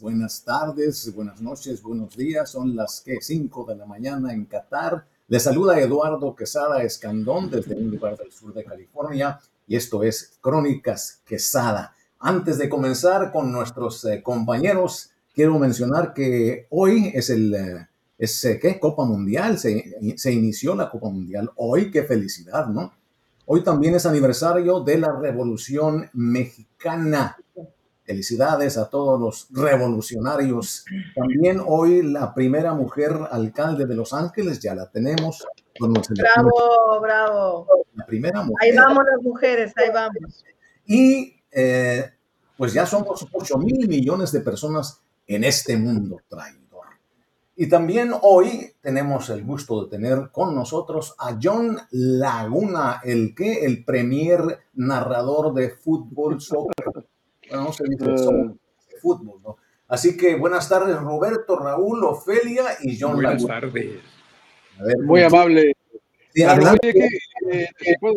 buenas tardes, buenas noches, buenos días. Son las que 5 de la mañana en Qatar. Les saluda Eduardo Quesada Escandón desde un lugar del sur de California y esto es Crónicas Quesada. Antes de comenzar con nuestros eh, compañeros, quiero mencionar que hoy es el eh, es, eh, ¿qué? Copa Mundial, se, se inició la Copa Mundial. Hoy, qué felicidad, ¿no? Hoy también es aniversario de la Revolución Mexicana. Felicidades a todos los revolucionarios. También hoy la primera mujer alcalde de Los Ángeles, ya la tenemos. Bravo, bravo. La primera mujer. Ahí vamos las mujeres, ahí vamos. Y eh, pues ya somos 8 mil millones de personas en este mundo traidor. Y también hoy tenemos el gusto de tener con nosotros a John Laguna, el que, el premier narrador de fútbol, soccer bueno, no se dice uh, fútbol, ¿no? Así que buenas tardes, Roberto, Raúl, Ofelia y John Buenas tardes. Ver, Muy amable. Sí, Oye, que, eh,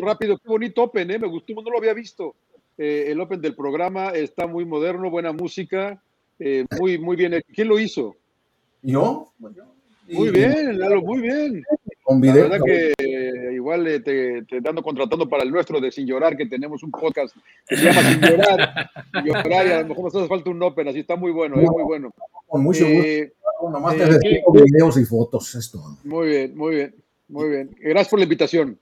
rápido, qué bonito Open, ¿eh? me gustó, no lo había visto. Eh, el Open del programa está muy moderno, buena música, eh, muy, muy bien. ¿Quién lo hizo? ¿Yo? Muy bien, Lalo, muy bien. La verdad que eh, igual eh, te, te, ando contratando para el nuestro de Sin Llorar, que tenemos un podcast que se llama Sin Llorar, Sin Llorar y a lo mejor nos hace falta un Open, así está muy bueno, es muy bueno. Con mucho eh, gusto. Nomás te eh, videos y fotos, esto. Muy bien, muy bien, muy bien. Gracias por la invitación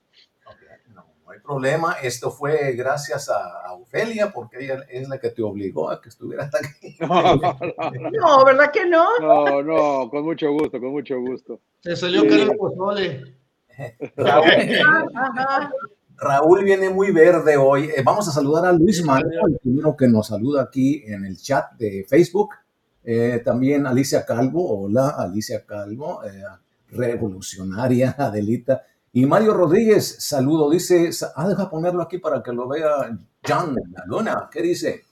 problema. Esto fue gracias a, Ofelia, porque ella es la que te obligó a que estuvieras aquí. No, ¿verdad que no? No, no, con mucho gusto, con mucho gusto. Se salió sí. el pozole. Raúl, viene muy verde hoy. Eh, vamos a saludar a Luis Manuel, el primero que nos saluda aquí en el chat de Facebook. Eh, también Alicia Calvo, hola Alicia Calvo, eh, revolucionaria Adelita. Y Mario Rodríguez, saludo, dice, ah, deja ponerlo aquí para que lo vea John Laguna. ¿Qué dice?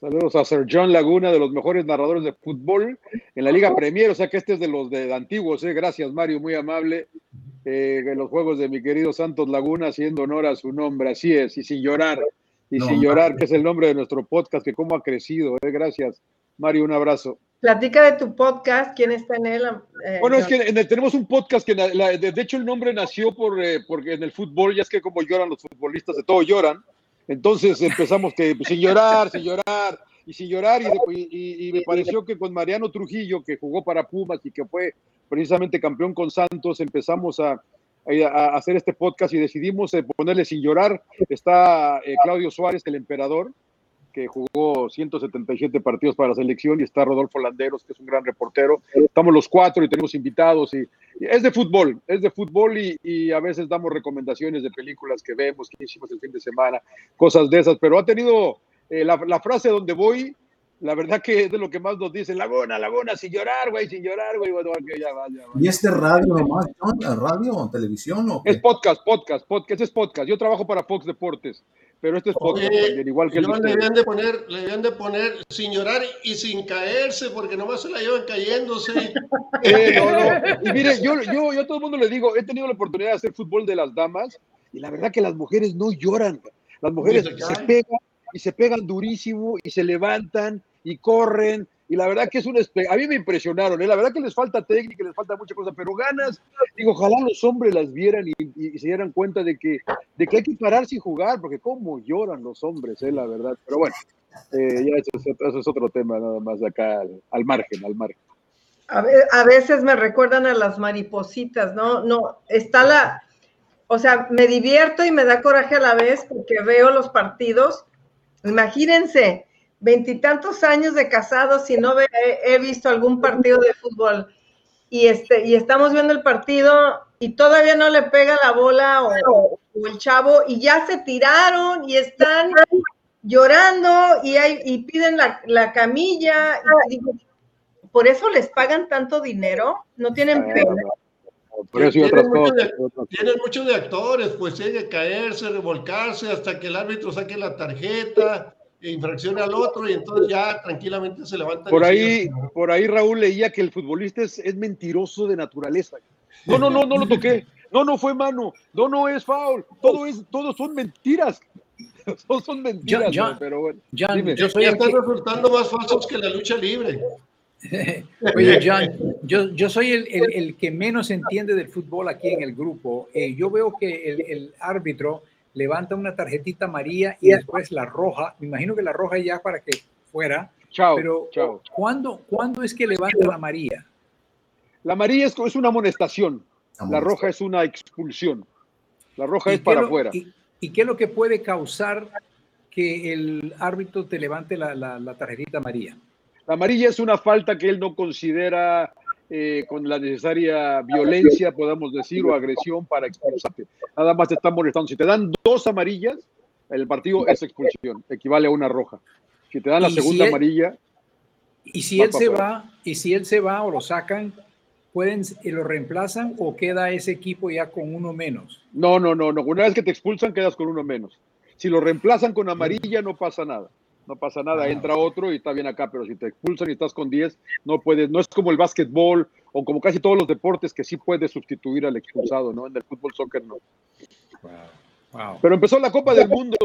Saludos a Sir John Laguna, de los mejores narradores de fútbol en la Liga Premier, o sea que este es de los de, antiguos, ¿eh? gracias Mario, muy amable. Eh, en los juegos de mi querido Santos Laguna, haciendo honor a su nombre, así es, y sin llorar, y no, sin llorar, que es el nombre de nuestro podcast, que cómo ha crecido, ¿eh? gracias Mario, un abrazo. Platica de tu podcast, ¿quién está en él? Eh, bueno, es que el, tenemos un podcast que, la, de, de, hecho, el nombre nació por, eh, porque en el fútbol, ya es que como lloran los futbolistas, de todo lloran. Entonces empezamos que pues, sin llorar, sin llorar, y sin llorar, y, y, y, me pareció que con Mariano Trujillo, que jugó para Pumas y que fue precisamente campeón con Santos, empezamos a, a hacer este podcast y decidimos eh, ponerle sin llorar. Está eh, Claudio Suárez, el emperador, que jugó 177 partidos para la selección, y está Rodolfo Landeros, que es un gran reportero. Estamos los cuatro y tenemos invitados. Y, y es de fútbol, es de fútbol y, y, a veces damos recomendaciones de películas que vemos, que hicimos el fin de semana, cosas de esas. Pero ha tenido eh, la, la, frase donde voy, la verdad que es de lo que más nos dicen, Laguna, Laguna, sin llorar, güey, sin llorar, güey. Bueno, okay, ya va, ya va. ¿Y este radio nomás, radio o televisión? ¿o es podcast, podcast, podcast, es podcast. Yo trabajo para Fox Deportes pero este es podcast Oye, igual que el le debían de poner, le debían de poner sin llorar y sin caerse, porque nomás se la llevan cayéndose. Eh, no, no. Y mire, yo, yo, yo a todo el mundo le digo, he tenido la oportunidad de hacer fútbol de las damas, y la verdad que las mujeres no lloran. Las mujeres se, se pegan y se pegan durísimo y se levantan y corren y la verdad que es un a mí me impresionaron, ¿eh? la verdad que les falta técnica, les falta mucha cosa, pero ganas, digo, ojalá los hombres las vieran y, se dieran cuenta de que, de que hay que pararse y jugar, porque cómo lloran los hombres, ¿eh? la verdad, pero bueno, eh, ya eso es, eso otro tema nada más acá, al, margen, al margen. A veces me recuerdan a las maripositas, ¿no? No, está la, o sea, me divierto y me da coraje a la vez porque veo los partidos, imagínense, veintitantos años de casados y no ve, he visto algún partido de fútbol y este y estamos viendo el partido y todavía no le pega la bola o, el chavo y ya se tiraron y están llorando y, hay, y piden la, la camilla y digo, por eso les pagan tanto dinero, no tienen pena. Por eso tienen, otras cosas, de, otras tienen mucho de actores, pues tienen que caerse, revolcarse hasta que el árbitro saque la tarjeta infracción al otro y entonces ya tranquilamente se levanta. Por ahí, por ahí Raúl leía que el futbolista es, es, mentiroso de naturaleza. No, no, no, no lo toqué. No, no fue mano. No, no es foul. Todo es, todo son mentiras. son, mentiras, pero bueno. yo soy ya están resultando más falsos que la lucha libre. Oye, John, yo, yo soy el, el, que menos entiende del fútbol aquí en el grupo. Eh, yo veo que el, el, árbitro levanta una tarjetita amarilla y después la roja. Me imagino que la roja ya para que fuera. Chao, pero chao. ¿cuándo, ¿cuándo es que levanta la amarilla? La amarilla es, es una amonestación. La roja es una expulsión. La roja es para afuera. Y, qué es lo que puede causar que el árbitro te levante la, la, tarjetita amarilla? La amarilla es una falta que él no considera eh, con la necesaria violencia, podamos decir, o agresión para expulsarte. Nada más te están molestando. Si te dan dos amarillas, el partido es expulsión, equivale a una roja. Si te dan la segunda amarilla. Y si él se va, y si él se va o lo sacan, pueden, eh, lo reemplazan o queda ese equipo ya con uno menos? No, no, no, no. Una vez que te expulsan, quedas con uno menos. Si lo reemplazan con amarilla, no pasa nada. No pasa nada, entra otro y está bien acá, pero si te expulsan y estás con 10, no puedes, no es como el básquetbol o como casi todos los deportes que sí puedes sustituir al expulsado, ¿no? En el fútbol soccer no. Pero empezó la Copa del Mundo,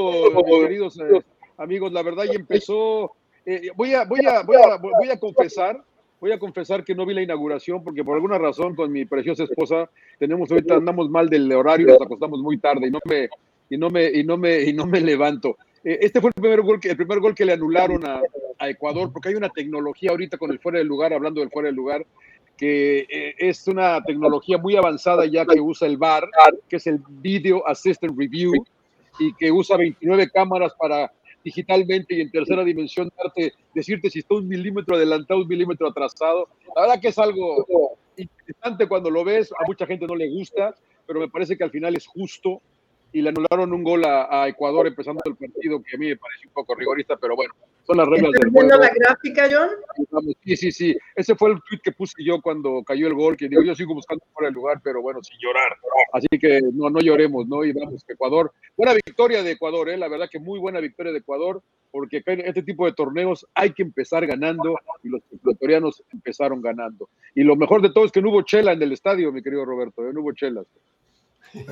queridos eh, amigos, la verdad, y empezó. Eh, voy, a, voy, a, voy, a, voy a confesar voy a confesar que no vi la inauguración porque por alguna razón con mi preciosa esposa tenemos ahorita andamos mal del horario, nos acostamos muy tarde y no me y no me y no me y no me levanto. Eh, este fue el primer gol que el primer gol que le anularon a, Ecuador porque hay una tecnología ahorita con el fuera del lugar, hablando del fuera del lugar, que eh, es una tecnología muy avanzada ya que usa el VAR, que es el Video Assistant Review y que usa 29 cámaras para digitalmente y en tercera dimensión darte, decirte si está un milímetro adelantado, un milímetro atrasado. La verdad que es algo interesante cuando lo ves, a mucha gente no le gusta, pero me parece que al final es justo y le anularon un gol a, Ecuador empezando el partido que a mí me parece un poco rigorista, pero bueno, son las reglas del juego. la gráfica, John? Sí, sí, sí. Ese fue el tweet que puse yo cuando cayó el gol, que digo, yo sigo buscando fuera el lugar, pero bueno, sin llorar. Así que no, no lloremos, ¿no? Y vamos, Ecuador. Buena victoria de Ecuador, ¿eh? La verdad que muy buena victoria de Ecuador, porque en este tipo de torneos hay que empezar ganando y los ecuatorianos empezaron ganando. Y lo mejor de todo es que no hubo chela en el estadio, mi querido Roberto, ¿eh? no hubo chelas.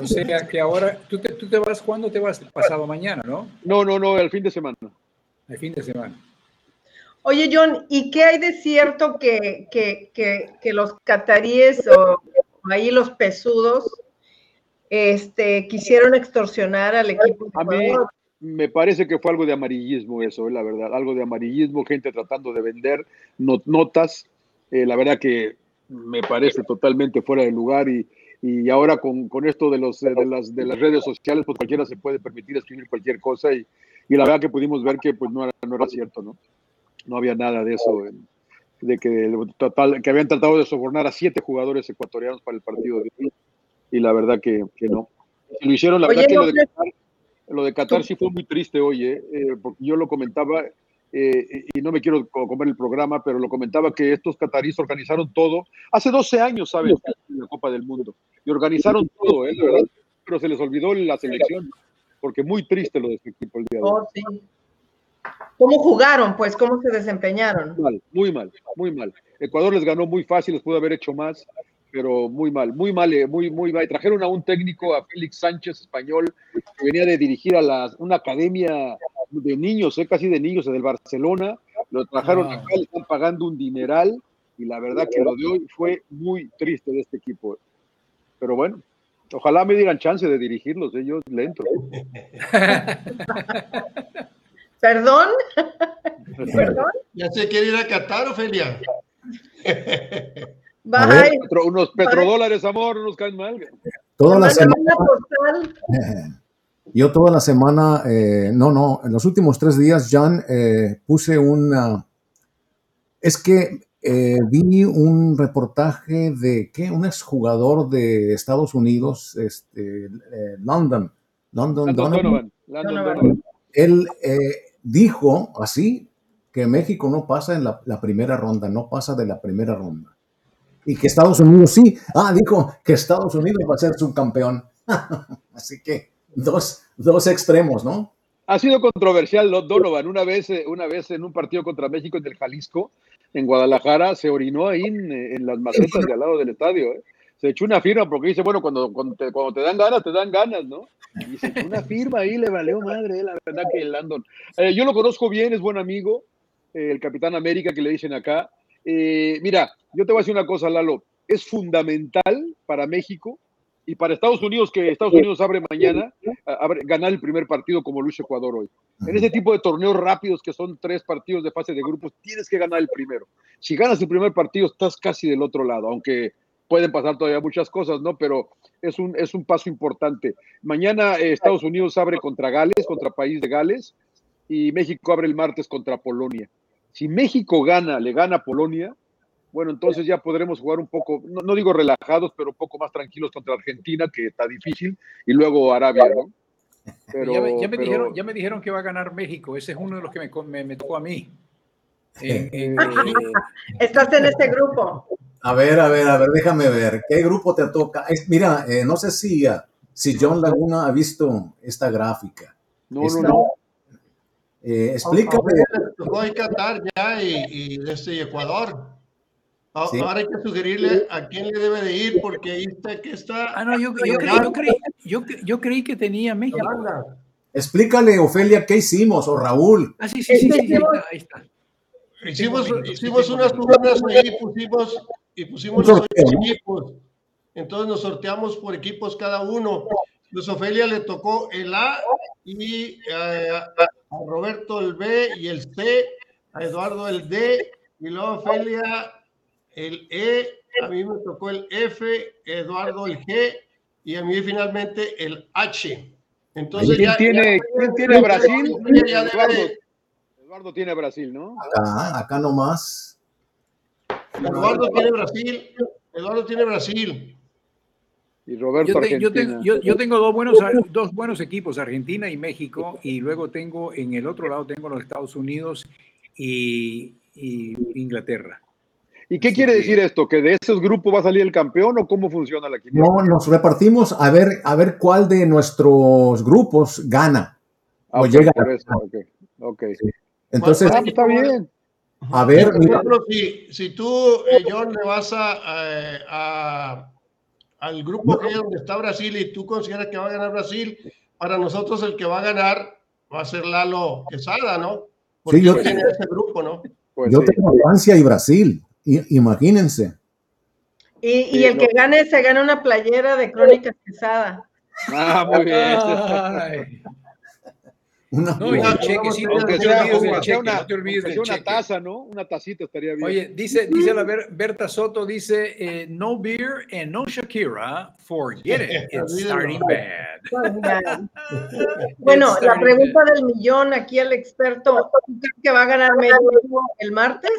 O sea que ahora, ¿tú te, tú te vas cuándo te vas? Pasado mañana, ¿no? No, no, no, el fin de semana. El fin de semana. Oye, John, ¿y qué hay de cierto que, que, que, los cataríes o ahí los pesudos este, quisieron extorsionar al equipo? A mí me parece que fue algo de amarillismo eso, eh, la verdad, algo de amarillismo, gente tratando de vender notas. Eh, la verdad que me parece totalmente fuera de lugar y, y ahora con, con esto de, los, de, las, de las redes sociales, pues cualquiera se puede permitir escribir cualquier cosa y, y la verdad que pudimos ver que pues no era, no era cierto, ¿no? No había nada de eso, de que, total, que habían tratado de sobornar a siete jugadores ecuatorianos para el partido de hoy y la verdad que, que no. lo hicieron, la verdad que lo de, Qatar, lo de Qatar sí fue muy triste hoy, ¿eh? Eh, porque yo lo comentaba, eh, y no me quiero comer el programa, pero lo comentaba que estos cataríes organizaron todo. Hace 12 años, ¿sabes? La Copa del Mundo. Y organizaron todo, ¿eh? verdad. Pero se les olvidó la selección, porque muy triste lo de este equipo el día de hoy. Oh, sí. ¿Cómo jugaron? Pues, ¿cómo se desempeñaron? Mal, muy mal, muy mal. Ecuador les ganó muy fácil, les pudo haber hecho más, pero muy mal, muy mal, eh, muy, muy mal. Trajeron a un técnico, a Félix Sánchez, español, que venía de dirigir a la, una academia de niños, eh, casi de niños, del Barcelona. Lo trajeron ah. acá, le están pagando un dineral, y la verdad que lo de hoy fue muy triste de este equipo. Pero bueno, ojalá me digan chance de dirigirlos, ellos eh, le entro. ¿Perdón? ¿Perdón? ¿Ya se quiere ir a Qatar, Ofelia? unos petrodólares, amor, no nos caen mal. Toda la semana. Yo toda la semana, eh, no, no, en los últimos tres días, John, eh, puse una... Es que eh, vi un reportaje de que un exjugador de Estados Unidos, este, London, London, Donovan, él dijo así que México no pasa en la, primera ronda, no pasa de la primera ronda. Y que Estados Unidos sí. Ah, dijo que Estados Unidos va a ser subcampeón. así que dos, dos extremos, ¿no? Ha sido controversial Donovan. Una vez, eh, una vez en un partido contra México en el Jalisco, en Guadalajara, se orinó ahí en, las macetas de al lado del estadio. ¿eh? se echó una firma porque dice, bueno, cuando, cuando, te, dan ganas, te dan ganas, ¿no? Y se echó una firma ahí, le valió madre, la verdad que el Landon. Eh, yo lo conozco bien, es buen amigo, eh, el Capitán América que le dicen acá. Eh, mira, yo te voy a decir una cosa, Lalo, es fundamental para México y para Estados Unidos, que Estados Unidos abre mañana, ganar el primer partido como Luis Ecuador hoy. En ese tipo de torneos rápidos que son tres partidos de fase de grupos, tienes que ganar el primero. Si ganas el primer partido, estás casi del otro lado, aunque pueden pasar todavía muchas cosas, ¿no? Pero es un, es un paso importante. Mañana eh, Estados Unidos abre contra Gales, contra País de Gales, y México abre el martes contra Polonia. Si México gana, le gana a Polonia, bueno, entonces ya podremos jugar un poco, no, digo relajados, pero un poco más tranquilos contra Argentina, que está difícil, y luego Arabia, ¿no? Pero, ya, me, dijeron, ya me dijeron que va a ganar México, ese es uno de los que me, me, tocó a mí. Estás en este grupo. A ver, a ver, a ver, déjame ver. ¿Qué grupo te toca? mira, eh, no sé si, ah, si John Laguna ha visto esta gráfica. No, no, no. Eh, explícame. Qatar ya y, desde Ecuador. Ahora hay que sugerirle a quién le debe de ir porque ahí está que está. Ah, no, yo, yo, creí, yo, yo, creí, que tenía México. Explícale, Ofelia, ¿qué hicimos? O Raúl. Ah, sí, sí, sí, sí, ahí está. Hicimos, hicimos unas turnas ahí, pusimos y pusimos los equipos. Entonces nos sorteamos por equipos cada uno. Luis Ofelia le tocó el A y eh, a Roberto el B y el C, a Eduardo el D y luego Ofelia el E, a mí me tocó el F, Eduardo el G y a mí finalmente el H. Entonces ¿Quién, tiene, ¿quién tiene Brasil? Eduardo, tiene Brasil, ¿no? Acá, acá nomás. Eduardo tiene Brasil. Eduardo tiene Brasil. Y Roberto yo, Argentina. yo, tengo dos buenos, dos buenos equipos, Argentina y México, y luego tengo en el otro lado tengo los Estados Unidos y, Inglaterra. ¿Y qué quiere decir esto? ¿Que de esos grupos va a salir el campeón o cómo funciona la quiniela? No, nos repartimos a ver, a ver cuál de nuestros grupos gana. o llega. Ok, Entonces, ah, está bien. A ver, por ejemplo, si, si, tú, eh, John, le vas a, al grupo G donde está Brasil y tú consideras que va a ganar Brasil, para nosotros el que va a ganar va a ser Lalo Quesada, ¿no? Porque sí, yo tiene ese grupo, ¿no? Pues yo tengo Francia y Brasil, imagínense. Y, y el que gane se gana una playera de Crónicas Quesada. Ah, muy bien. Una, no, y el cheque, sí, no, te olvides del cheque, una, no te olvides del una taza, ¿no? Una tacita estaría bien. Oye, dice, dice la Berta Soto, dice, eh, no beer and no Shakira, forget it, it's starting bad. bueno, la pregunta del millón aquí al experto, ¿tú crees que va a ganar México el martes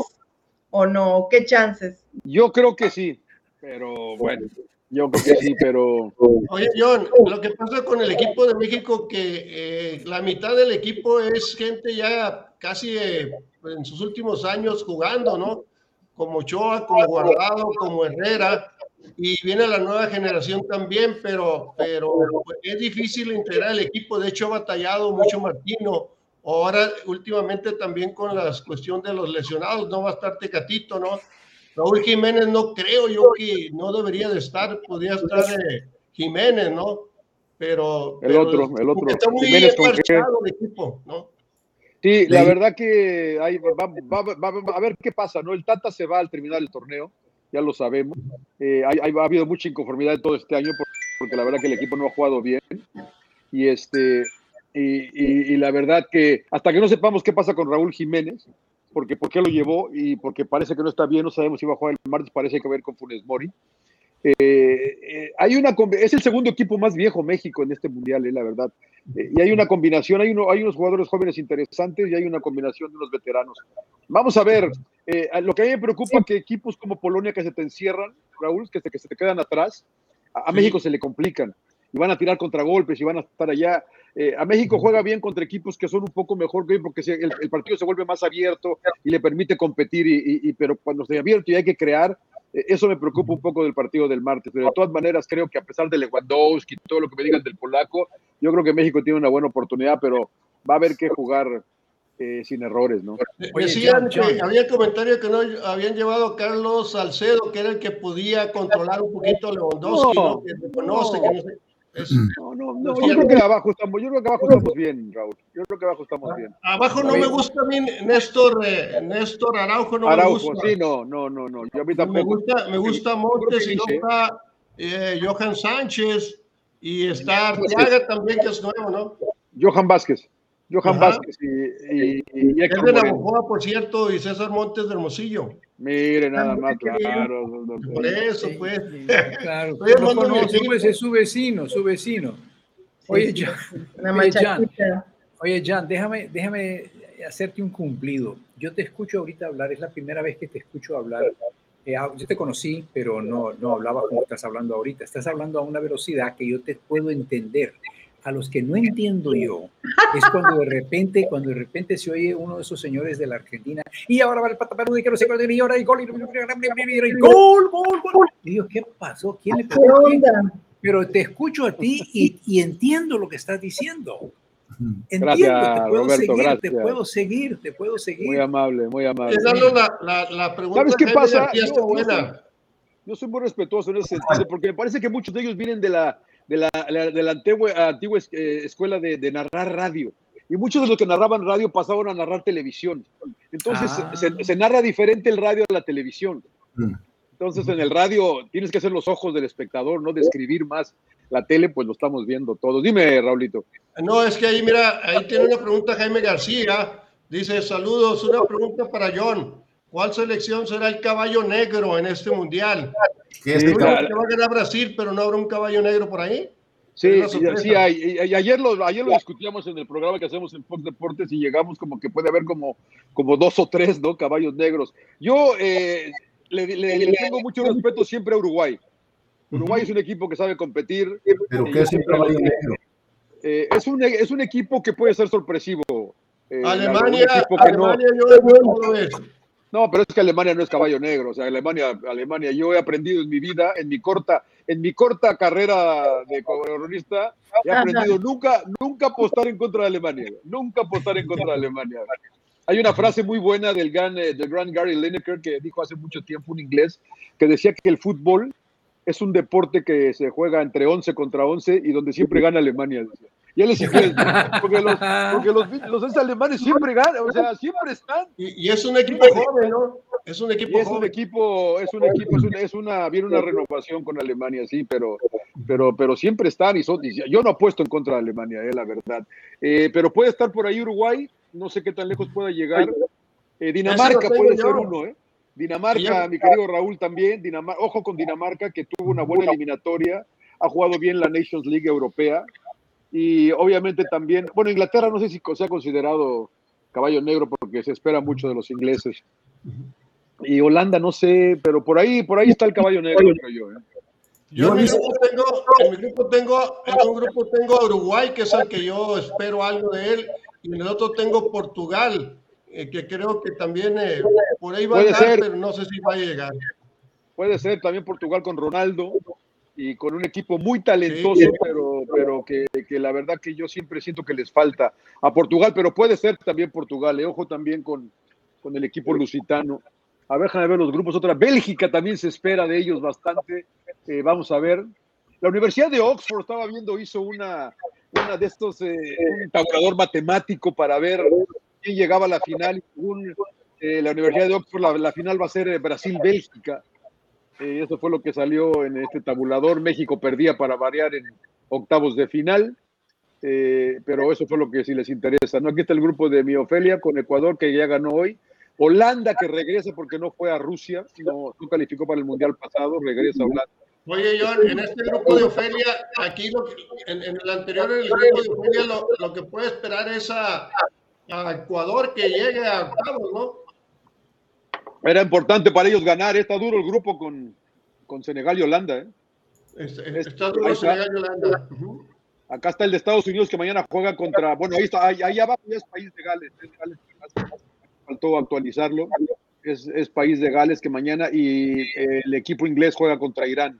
o no? ¿Qué chances? Yo creo que sí, pero bueno, yo creo que sí, pero. Oye, John, lo que pasa con el equipo de México, que eh, la mitad del equipo es gente ya casi eh, en sus últimos años jugando, ¿no? Como Choa, como Guardado, como Herrera, y viene la nueva generación también, pero, pero es difícil integrar el equipo. De hecho, ha batallado mucho Martino. Ahora, últimamente también con la cuestión de los lesionados, no va a estar Tecatito, ¿no? Raúl Jiménez no creo yo que no debería de estar, podría estar eh, Jiménez, ¿no? Pero, el otro, el otro. Está muy Jiménez el equipo, ¿no? Sí, la verdad que hay, va, a ver qué pasa, ¿no? El Tata se va al terminar el torneo, ya lo sabemos. Eh, hay, ha habido mucha inconformidad todo este año porque la verdad que el equipo no ha jugado bien. Y este y, y, la verdad que hasta que no sepamos qué pasa con Raúl Jiménez, porque por qué lo llevó y porque parece que no está bien, no sabemos si va a jugar el martes, parece que ver con Funes Mori. Eh, eh, hay una, es el segundo equipo más viejo México en este mundial, eh, la verdad. y hay una combinación, hay, uno, hay unos jugadores jóvenes interesantes y hay una combinación de unos veteranos. Vamos a ver, lo que a mí me preocupa es que equipos como Polonia que se te encierran, Raúl, que se, que se te quedan atrás, a, México se le complican y van a tirar contragolpes y van a estar allá. Eh, a México juega bien contra equipos que son un poco mejor que porque el, partido se vuelve más abierto y le permite competir, y, pero cuando se abierto y hay que crear, eh, eso me preocupa un poco del partido del martes. Pero de todas maneras, creo que a pesar de Lewandowski y todo lo que me digan del polaco, yo creo que México tiene una buena oportunidad, pero va a haber que jugar eh, sin errores, ¿no? Decían que había comentarios que no habían llevado a Carlos Salcedo, que era el que podía controlar un poquito a Lewandowski, ¿no? que reconoce, que no sé. No, no, no, yo creo que abajo estamos, yo creo que abajo estamos bien, Raúl. Yo creo que abajo estamos bien. Abajo no me gusta a mí Néstor, eh, Néstor Araujo, no Araujo, me gusta. sí, no, no, no, no. Yo a mí tampoco. Me gusta, me gusta Montes y no está eh, Johan Sánchez y está Arteaga también, que es nuevo, ¿no? Johan Vázquez. Johan Ajá. Vázquez y, y, y Héctor Es de Navajoa, por cierto, y César Montes de Hermosillo. Mire, nada más, claro. Por eso, pues. Claro, lo conoce, pues es su vecino, su vecino. Oye, Jan, oye, Jan, oye, Jan déjame, déjame hacerte un cumplido. Yo te escucho ahorita hablar, es la primera vez que te escucho hablar. Eh, yo te conocí, pero no, no hablaba como estás hablando ahorita. Estás hablando a una velocidad que yo te puedo entender a los que no entiendo yo es cuando de repente, cuando de repente se oye uno de esos señores de la Argentina y ahora va el pataparudo y que no sé cuál y ahora y gol y gol, gol, gol. Y digo, ¿qué pasó? ¿Quién le pegó? Pero te escucho a ti y, y, entiendo lo que estás diciendo. Entiendo, gracias, te puedo Roberto, seguir, gracias. te puedo seguir, te puedo seguir. Muy amable, muy amable. La, la, la pregunta ¿Sabes qué pasa? Yo, yo soy muy respetuoso en ese sentido, porque me parece que muchos de ellos vienen de la, de la, de la antigua, antigua eh, escuela de, de, narrar radio. Y muchos de los que narraban radio pasaban a narrar televisión. Entonces ah. se, se, narra diferente el radio a la televisión. Mm. Entonces en el radio tienes que hacer los ojos del espectador, no describir más. La tele, pues lo estamos viendo todos. Dime, Raulito. No, es que ahí, mira, ahí tiene una pregunta Jaime García. Dice, saludos, una pregunta para John. ¿Cuál selección será el caballo negro en este mundial? ¿Qué es que va a ganar Brasil, pero no habrá un caballo negro por ahí. Sí, sí, hay, y ayer lo, ayer lo discutíamos en el programa que hacemos en Fox Deportes y llegamos como que puede haber como, como dos o tres, ¿no? Caballos negros. Yo eh, le, le, le, tengo mucho respeto siempre a Uruguay. Uruguay es un equipo que sabe competir. ¿Pero qué es un caballo negro? Eh, es, un, es un equipo que puede ser sorpresivo. Eh, Alemania, Alemania no, yo no lo ves. No, pero es que Alemania no es caballo negro. O sea, Alemania, Alemania, yo he aprendido en mi vida, en mi corta, en mi corta carrera de cronista, he aprendido nunca, nunca apostar en contra de Alemania. Nunca apostar en contra de Alemania. Hay una frase muy buena del gran, del gran Gary Lineker que dijo hace mucho tiempo un inglés que decía que el fútbol es un deporte que se juega entre 11 contra 11 y donde siempre gana Alemania. Y él es inglés, porque, los, porque los, los, alemanes siempre ganan, o sea, siempre están. Y, y es un equipo joven, ¿no? Es un equipo es un equipo, es un equipo, es una, es una, viene una renovación con Alemania, sí, pero, pero, pero siempre están y son, y yo no apuesto en contra de Alemania, eh, la verdad. Eh, pero puede estar por ahí Uruguay, no sé qué tan lejos pueda llegar. Eh, Dinamarca puede ser uno, ¿eh? Dinamarca, mi querido Raúl también, Dinamarca, ojo con Dinamarca, que tuvo una buena eliminatoria, ha jugado bien la Nations League europea, y obviamente también, bueno, Inglaterra no sé si se ha considerado caballo negro porque se espera mucho de los ingleses. Y Holanda no sé, pero por ahí, por ahí está el caballo negro, creo yo. ¿eh? Yo en mi, grupo tengo, en mi grupo tengo, en un grupo tengo a Uruguay, que es el que yo espero algo de él, y en el otro tengo Portugal, eh, que creo que también eh, por ahí va Puede a llegar, ser. pero no sé si va a llegar. Puede ser también Portugal con Ronaldo y con un equipo muy talentoso, sí. pero, pero que, que, la verdad que yo siempre siento que les falta a Portugal, pero puede ser también Portugal, eh, ojo también con, con el equipo lusitano. A ver, déjame ver los grupos. Otra, Bélgica también se espera de ellos bastante. Eh, vamos a ver. La Universidad de Oxford, estaba viendo, hizo una, una de estos, eh, un tabulador matemático para ver quién llegaba a la final. Un, eh, la Universidad de Oxford, la, la final va a ser Brasil-Bélgica. Eh, eso fue lo que salió en este tabulador. México perdía para variar en octavos de final. Eh, pero eso fue lo que sí les interesa. ¿no? Aquí está el grupo de mi Ofelia con Ecuador, que ya ganó hoy. Holanda, que regresa porque no fue a Rusia, no, no calificó para el Mundial pasado, regresa a Holanda. Oye, John, en este grupo de Ofelia, aquí lo, en, en, el anterior, en el grupo de Ofelia, lo, lo que puede esperar es a, a, Ecuador que llegue a octavos, ¿no? Era importante para ellos ganar, está duro el grupo con, con Senegal y Holanda. ¿eh? Holanda. Uh -huh. Acá está el de Estados Unidos que mañana juega contra, bueno, ahí está, ahí, ahí abajo ya es país de Gales, es Gales, faltó actualizarlo, es, es, país de Gales que mañana y el equipo inglés juega contra Irán.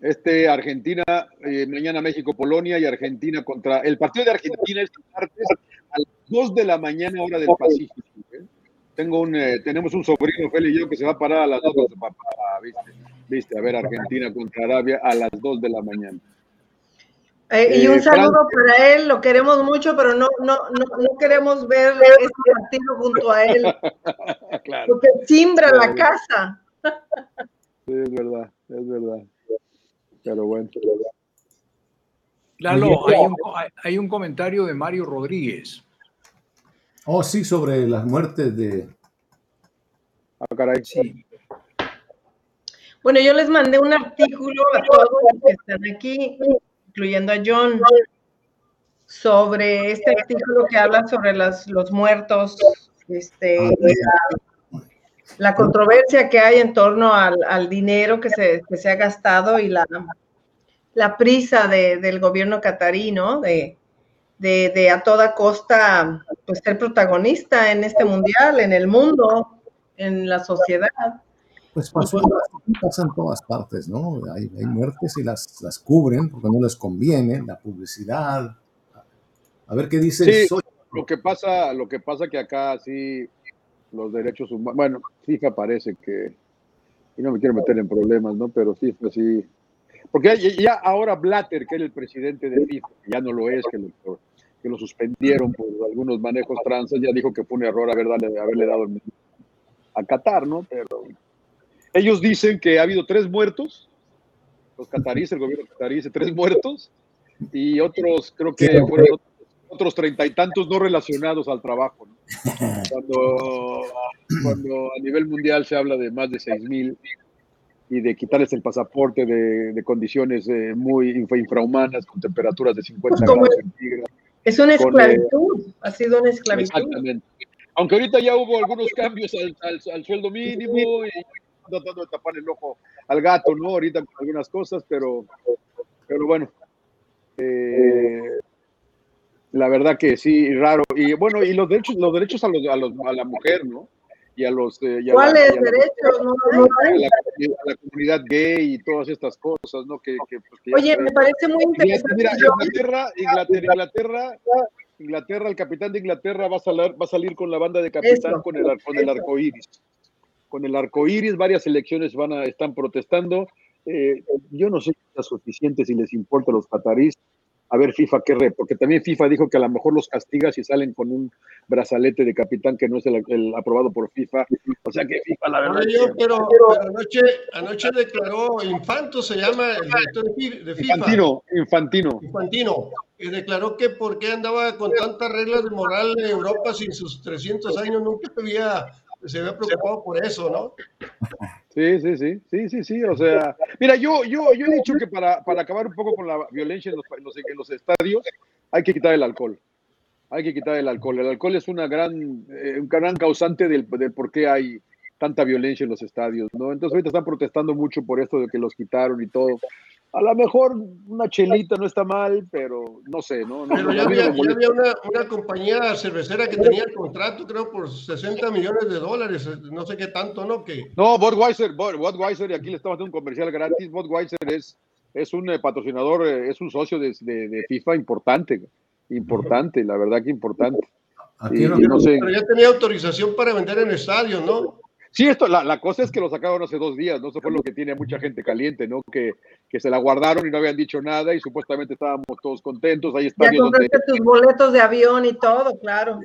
Este Argentina, eh, mañana México, Polonia y Argentina contra. El partido de Argentina es martes a las 2 de la mañana, hora del Pacífico. ¿eh? Tengo un, eh, tenemos un sobrino, Feli y yo, que se va a parar a las 2 de papá, ¿viste? ¿Viste? A ver, Argentina contra Arabia a las 2 de la mañana. Eh, y un saludo para él, lo queremos mucho, pero no, no, no, no queremos ver este partido junto a él. claro. Porque simbra la casa. Sí, es verdad, es verdad. Pero bueno. Lalo, hay un, hay un comentario de Mario Rodríguez. Oh, sí, sobre las muertes de. Ah, caray. Sí. Bueno, yo les mandé un artículo a todos los que están aquí, incluyendo a John, sobre este artículo que habla sobre las, los muertos, este, la, la controversia que hay en torno al, al dinero que se, que se ha gastado y la, la prisa de- del gobierno catarí, ¿no? De, de, de a toda costa pues, ser protagonista en este mundial, en el mundo, en la sociedad. Pues pasó en, pasa en todas partes, ¿no? Hay, hay muertes y las, las cubren porque no les conviene, la publicidad. A ver qué dice Sí. Lo que pasa, lo que pasa que acá sí los derechos humanos, bueno, FIFA parece que, y no me quiero meter en problemas, ¿no? Pero FIFA sí, porque ya, ahora Blatter, que era el presidente de FIFA, ya no lo es, que lo, que lo suspendieron por algunos manejos tranzas, ya dijo que fue un error haber darle- haberle dado el a Qatar, ¿no? Pero ellos dicen que ha habido tres muertos, los cataríes, el gobierno catarí dice tres muertos, y otros, creo que fueron otros- otros treinta y tantos no relacionados al trabajo, ¿no? Cuando, cuando a nivel mundial se habla de más de seis mil y de quitarles el pasaporte de, de condiciones eh, muy infra- infrahumanas, con temperaturas de 50 Como grados centígrados. Es una Con, esclavitud, ha sido una esclavitud. Exactamente. Aunque ahorita ya hubo algunos cambios al, al- al sueldo mínimo y tratando de tapar el ojo al gato, ¿no? Ahorita con algunas cosas, pero, pero bueno. eh, la verdad que sí, raro. Y bueno, y los derechos, los derechos a, los, a, los- a la mujer, ¿no? Y a los. eh, y a la- ¿Cuáles y a la- derechos? A la, a la comunidad gay y todas estas cosas, ¿no? Que, que, pues, que Oye, me parece muy interesante. mira. Inglaterra, Inglaterra, Inglaterra, Inglaterra, el capitán de Inglaterra va a salir, va a salir con la banda de capitán Eso, con el, con el arco iris. Con el arco iris, varias elecciones van a, están protestando. Eh, yo no sé si es suficiente si les importa a los catarís. A ver, FIFA, qué re, porque también FIFA dijo que a lo mejor los castiga si salen con un brazalete de capitán que no es el, el aprobado por FIFA. O sea que FIFA, la verdad. Yo, pero, pero anoche, anoche declaró Infanto, se llama el director de Fi- de FIFA. Infantino, infantino. Infantino, y declaró que por qué andaba con tantas reglas de moral de Europa sin sus 300 años, nunca había, se había preocupado por eso, ¿no? Sí, sí, sí, sí, sí, sí, o sea, mira, yo, yo, yo he dicho que para, para acabar un poco con la violencia en los, en los- estadios hay que quitar el alcohol, hay que quitar el alcohol, el alcohol es una gran, eh, un gran causante del, del por qué hay tanta violencia en los estadios, ¿no? Entonces ahorita están protestando mucho por esto de que los quitaron y todo. A lo mejor una chelita no está mal, pero no sé, ¿no? No, Pero ya había, ya había una, una compañía cervecera que tenía el contrato, creo, por 60 millones de dólares, no sé qué tanto, ¿no? Que No, Budweiser, Bud- Budweiser, y aquí le estamos haciendo un comercial gratis. Budweiser es, es un eh, patrocinador, eh, es un socio de, de- de FIFA importante, importante, la verdad que importante. Aquí Y- no- y no sé. pero ya tenía autorización para vender en estadios, ¿no? Sí, esto, la, la cosa es que lo sacaron hace dos días, ¿no? Eso fue lo que tiene mucha gente caliente, ¿no? Que, que se la guardaron y no habían dicho nada y supuestamente estábamos todos contentos. Hay Ya estadios donde compraste tus boletos de avión y todo, claro.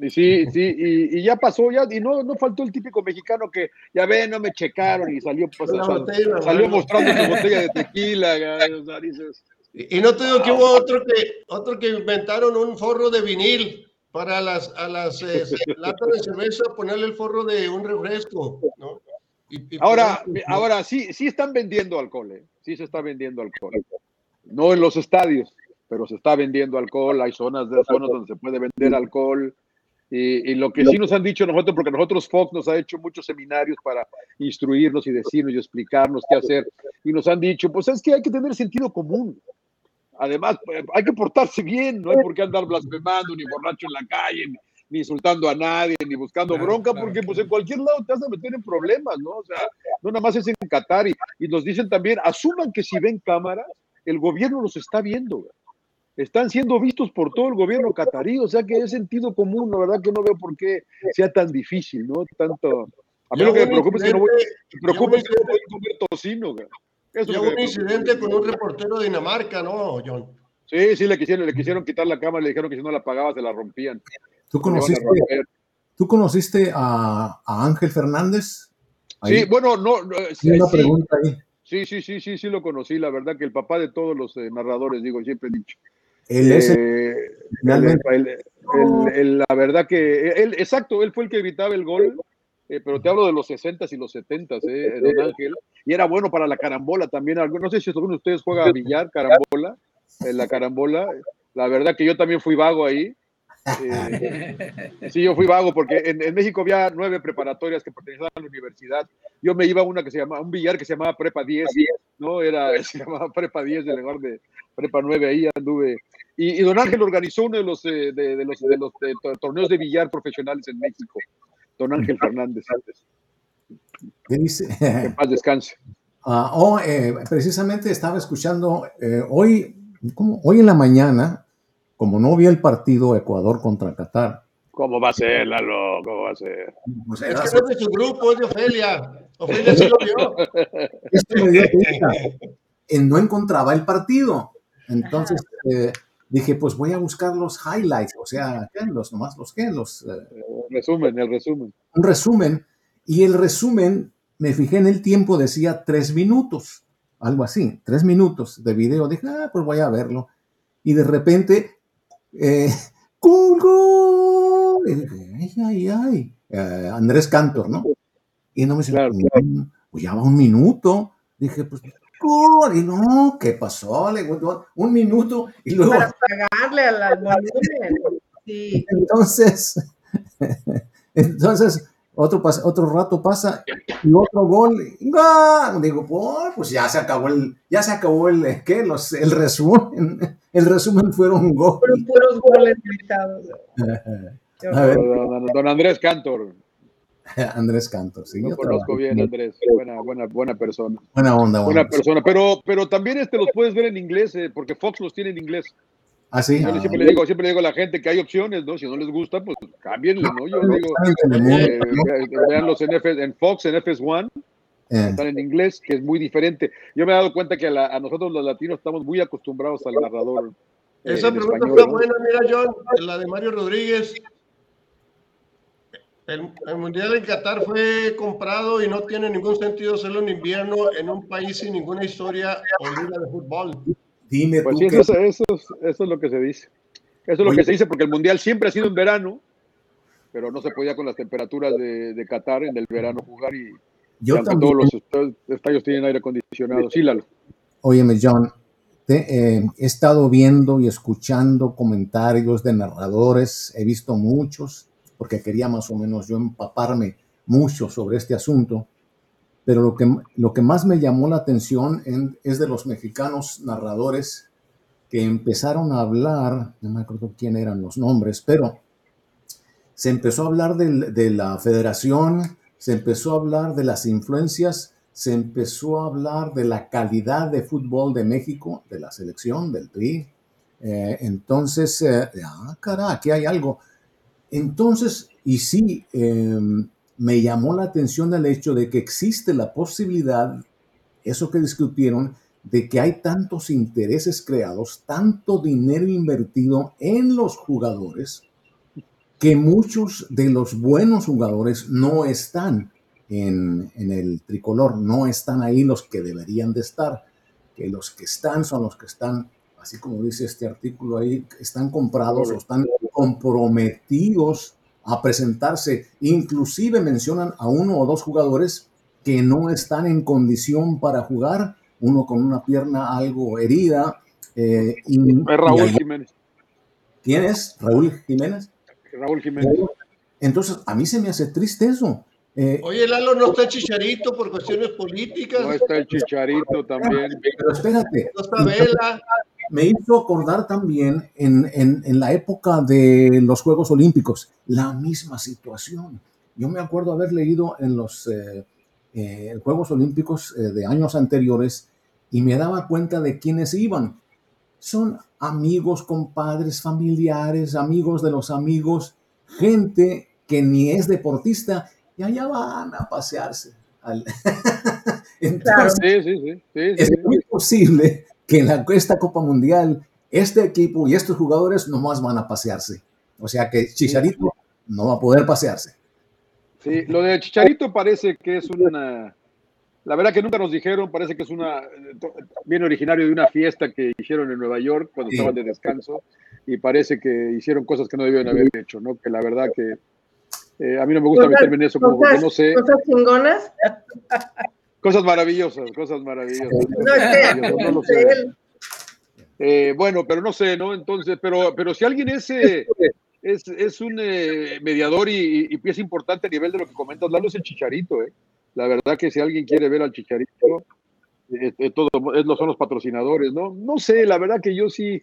Y sí, sí, y, y ya pasó, ya, y no, no faltó el típico mexicano que, ya ve, no me checaron y salió, pues, botella salió mostrando su botella de tequila, ya, o sea, dices, Y, y no te digo que hubo otro que, otro que inventaron un forro de vinil para las, a las eh, latas de cerveza ponerle el forro de un refresco, ¿no? Y- y Ahora, ponerle- ahora sí, sí están vendiendo alcohol, ¿eh? sí se está vendiendo alcohol. No en los estadios, pero se está vendiendo alcohol, hay zonas de zonas donde se puede vender alcohol. Y, y lo que sí nos han dicho nosotros, porque nosotros Fox nos ha hecho muchos seminarios para instruirnos y decirnos y explicarnos qué hacer, y nos han dicho, pues es que hay que tener sentido común. Además, pues, hay que portarse bien, no hay por qué andar blasfemando ni borracho en la calle, ni insultando a nadie, ni buscando bronca, porque pues en cualquier lado te vas a meter en problemas, ¿no? O sea, no nada más es en Qatar y, y nos dicen también, asuman que si ven cámaras, el gobierno los está viendo, están siendo vistos por todo el gobierno catarí, o sea que es sentido común, la verdad que no veo por qué sea tan difícil, ¿no? Tanto... A mí lo que me preocupa es que no voy, me preocupa es que no voy a comer tocino, güey. Eso un incidente con un reportero de Dinamarca, ¿no, John? Sí, sí, le quisieron, le quisieron quitar la cámara, le dijeron que si no la pagaba se la rompían. ¿Tú conociste, ¿tú conociste a, a Ángel Fernández? Ahí. Sí, bueno, no. no sí, una pregunta ahí. Sí, sí, sí, sí, sí lo conocí, la verdad que el papá de todos los eh, narradores, digo, siempre he dicho. Él es eh, el, el, el, la verdad que él, exacto, él fue el que evitaba el gol, eh, pero te hablo de los 60s y los 70s, eh, don Ángel, y era bueno para la carambola también. No sé si alguno de ustedes juega a billar, carambola, la carambola. La verdad que yo también fui vago ahí. Eh, sí, yo fui vago porque en, en, México había nueve preparatorias que pertenecían a la universidad. Yo me iba a una que se llamaba, un billar que se llamaba Prepa 10, ¿no? Era, se llamaba Prepa 10 en lugar de Prepa 9, ahí anduve. Y, y don Ángel organizó uno de los, eh, de, de, los, de los torneos de billar profesionales en México. Don Ángel Fernández antes. Dice, que paz descanse. Uh, oh, eh, precisamente estaba escuchando eh, hoy, ¿cómo? hoy en la mañana, como no vi el partido Ecuador contra Qatar. ¿Cómo va a ser, Lalo? ¿Cómo va a ser? Pues es que no es de su grupo, es de Ofelia. Ofelia sí lo vio. Esto me dio cuenta. No encontraba el partido. Entonces eh, dije, pues voy a buscar los highlights, o sea, los nomás los que, los... Eh, el resumen, el resumen. Un resumen. Y el resumen, me fijé en el tiempo, decía tres minutos, algo así, tres minutos de video. Dije, ah, pues voy a verlo. Y de repente, eh, ¡Gol, Ay, ay, ay. Eh, Andrés Cantor, ¿no? Y no me dice, claro, claro. pues ya va un minuto. Dije, pues, ¡Gol! Y no, ¿qué pasó? Le un minuto y luego. Para pagarle al volumen. Sí. Entonces, entonces, otro, otro rato pasa y otro gol. ¡Gol! Digo, pues ya se acabó el, ya se acabó el, ¿qué? Los, el resumen. El resumen fueron goles. Fueron puros goles gritados. A ver. Don, don Andrés Cantor. Andrés Cantor, sí. Lo conozco bien, Andrés. Buena, buena, buena persona. Buena onda, buena, buena persona. Pero, pero también este los puedes ver en inglés, eh, porque Fox los tiene en inglés. Ah, sí. Yo ah, siempre, le digo, siempre le digo a la gente que hay opciones, ¿no? Si no les gusta, pues cámbienle, ¿no? Yo digo, eh, veanlos en, F, en Fox, en FS1. Eh. Están en inglés, que es muy diferente. Yo me he dado cuenta que a, la, a nosotros los latinos estamos muy acostumbrados al narrador. Eh, Esa pregunta español, fue ¿no? buena, mira, John, la de Mario Rodríguez. El, el, Mundial en Qatar fue comprado y no tiene ningún sentido hacerlo en invierno en un país sin ninguna historia o liga de fútbol. Dime pues tú sí, que... eso, eso, eso, es lo que se dice. Eso es lo Oye, que se dice porque el Mundial siempre ha sido en verano, pero no se podía con las temperaturas de, de Qatar en el verano jugar y, yo y todos los estadios tienen aire acondicionado. Sí, Lalo. Óyeme, John, te, eh, he estado viendo y escuchando comentarios de narradores, he visto muchos, porque quería más o menos yo empaparme mucho sobre este asunto, pero lo que, lo que más me llamó la atención en, es de los mexicanos narradores que empezaron a hablar, no me acuerdo quién eran los nombres, pero se empezó a hablar de, de la federación, se empezó a hablar de las influencias, se empezó a hablar de la calidad de fútbol de México, de la selección, del PRI. Eh, entonces, eh, ah, cara, aquí hay algo. Entonces, y sí, eh, me llamó la atención el hecho de que existe la posibilidad, eso que discutieron, de que hay tantos intereses creados, tanto dinero invertido en los jugadores, que muchos de los buenos jugadores no están en, en, el tricolor, no están ahí los que deberían de estar, que los que están son los que están, así como dice este artículo ahí, están comprados o están comprometidos a presentarse. Inclusive mencionan a uno o dos jugadores que no están en condición para jugar, uno con una pierna algo herida. Eh, y, Raúl y Jiménez. ¿Quién es? Raúl Jiménez. Raúl Jiménez. Entonces, a mí se me hace triste eso. Eh, Oye, Lalo, ¿no está el Chicharito por cuestiones políticas? No está el Chicharito también. Pero espérate. No está Vela. Me hizo acordar también en, en, en, la época de los Juegos Olímpicos, la misma situación. Yo me acuerdo haber leído en los eh, eh, Juegos Olímpicos eh, de años anteriores y me daba cuenta de quiénes iban. Son amigos, compadres, familiares, amigos de los amigos, gente que ni es deportista y allá van a pasearse. Entonces, sí, sí, sí, es muy posible que en la, esta Copa Mundial este equipo y estos jugadores nomás van a pasearse. O sea que Chicharito no va a poder pasearse. Sí, lo de Chicharito parece que es una. La verdad que nunca nos dijeron, parece que es una. Bien originario de una fiesta que hicieron en Nueva York cuando estaban de descanso y parece que hicieron cosas que no debían haber hecho, ¿no? Que la verdad que. Eh, a mí no me gusta meterme en eso, como porque no sé. ¿Cosas chingonas? Cosas maravillosas, cosas maravillosas. No, sé. Eh, bueno, pero no sé, ¿no? Entonces, pero, pero si alguien es, eh, es, es, un eh, mediador y, y, pieza importante a nivel de lo que comentas, Lalo es el Chicharito, ¿eh? La verdad que si alguien quiere ver al Chicharito, todo, son los patrocinadores, ¿no? No sé, la verdad que yo sí,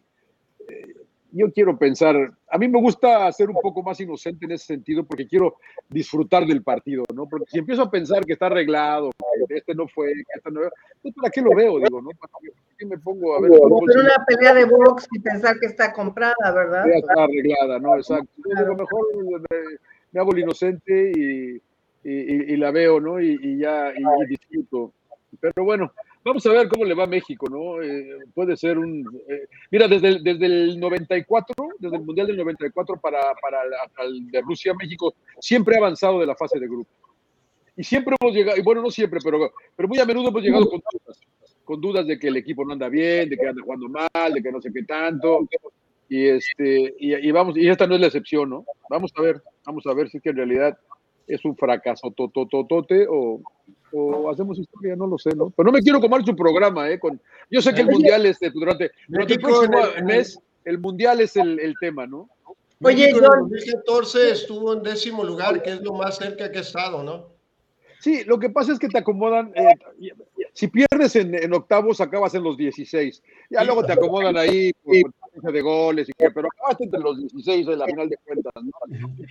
yo quiero pensar, a mí me gusta ser un poco más inocente en ese sentido porque quiero disfrutar del partido, ¿no? Porque si empiezo a pensar que está arreglado, que este no fue, que este no, pues ¿para qué lo veo? Digo, ¿no? ¿Para qué me pongo a ver? Pero una pelea de box y pensar que está comprada, ¿verdad? Ya está arreglada, ¿no? Exacto. A lo mejor me, hago el inocente y, y, y, la veo, ¿no? Y, ya, y disfruto. Pero bueno, Vamos a ver cómo le va a México, ¿no? Eh, puede ser un... Eh, mira, desde el, desde el 94, desde el Mundial del 94 para, para el de Rusia, México siempre ha avanzado de la fase de grupo. Y siempre hemos llegado, y bueno, no siempre, pero, pero muy a menudo hemos llegado con dudas, con dudas de que el equipo no anda bien, de que anda jugando mal, de que no sé qué tanto. Y, este, y, vamos, y esta no es la excepción, ¿no? Vamos a ver, vamos a ver si es que en realidad es un fracaso totototote o, o hacemos historia, no lo sé, ¿no? Pero no me quiero comer su programa, ¿eh? Con, yo sé que el mundial es durante, durante el próximo mes, el mundial es el, el tema, ¿no? Oye, en 2014 estuvo en décimo lugar, que es lo más cerca que ha estado, ¿no? Sí, lo que pasa es que te acomodan, eh, si pierdes en, en, octavos, acabas en los 16. Ya luego te acomodan ahí por, de goles, y que, pero acabaste entre los 16 en la final de cuentas. ¿no?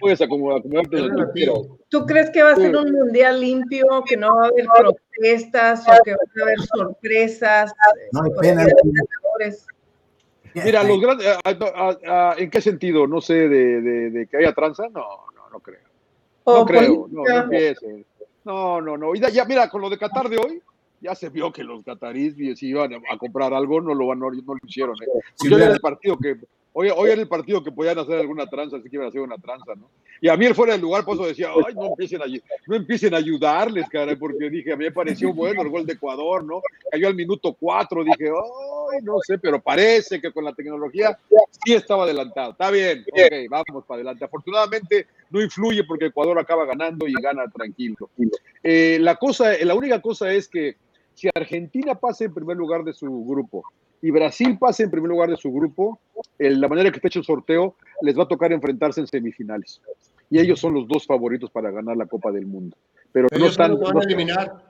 Puedes acomodar, acomodarte en el ¿Tú crees que va a ser un mundial limpio, que no va a haber protestas o que va a haber sorpresas? No hay pena. Mira, los grandes, ¿en qué sentido? No sé, de, de, de, que haya tranza, no, no, no creo. No creo, no, no empiece. No, no, no. Y ya, mira, con lo de Qatar de hoy, ya se vio que los cataríes si iban a comprar algo, no lo, no, no lo hicieron. ¿eh? Si era el partido que, hoy, hoy era el partido que podían hacer alguna tranza, así que iban a hacer una tranza, ¿no? Y a mí fuera del lugar, por eso decía, ay, no empiecen a, no empiecen a ayudarles, cara, porque dije, a mí me pareció bueno el gol de Ecuador, ¿no? Cayó al minuto cuatro, dije, ay, no sé, pero parece que con la tecnología sí estaba adelantado. Está bien, ok, vamos para adelante. Afortunadamente no influye porque Ecuador acaba ganando y gana tranquilo. Eh, la cosa, la única cosa es que si Argentina pasa en primer lugar de su grupo y Brasil pasa en primer lugar de su grupo, en la manera que está hecho el sorteo, les va a tocar enfrentarse en semifinales. Y ellos son los dos favoritos para ganar la Copa del Mundo. Pero no están. eliminar.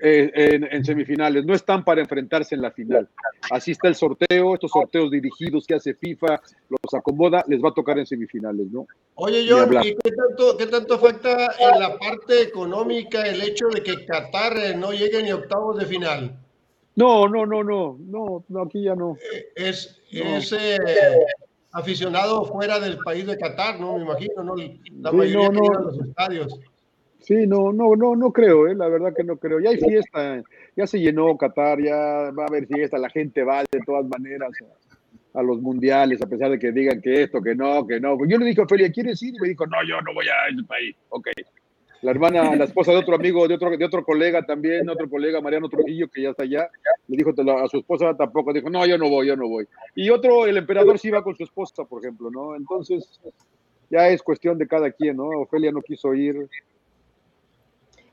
Eh, en, en, semifinales, no están para enfrentarse en la final. Así está el sorteo, estos sorteos dirigidos que hace FIFA, los acomoda, les va a tocar en semifinales, ¿no? Oye, John, ¿y qué tanto, qué tanto afecta en la parte económica el hecho de que Qatar eh, no llegue ni octavos de final? No, no, no, no, no, no aquí ya no. Eh, es, no. es eh, aficionado fuera del país de Qatar, ¿no? Me imagino, ¿no? La Sí, mayoría no, que no. a los estadios. Sí, no, no, no, no creo, eh, la verdad que no creo. Ya hay fiesta, ya se llenó Qatar, ya va a haber fiesta, la gente va de todas maneras a, los mundiales, a pesar de que digan que esto, que no, que no. Yo le dije a Ofelia, ¿quieres ir? Y me dijo, no, yo no voy a ese país. Ok. La hermana, la esposa de otro amigo, de otro, de otro colega también, otro colega, Mariano Trujillo, que ya está allá, le dijo a su esposa tampoco, dijo, no, yo no voy, yo no voy. Y otro, el emperador sí iba con su esposa, por ejemplo, ¿no? Entonces, ya es cuestión de cada quien, ¿no? Ofelia no quiso ir,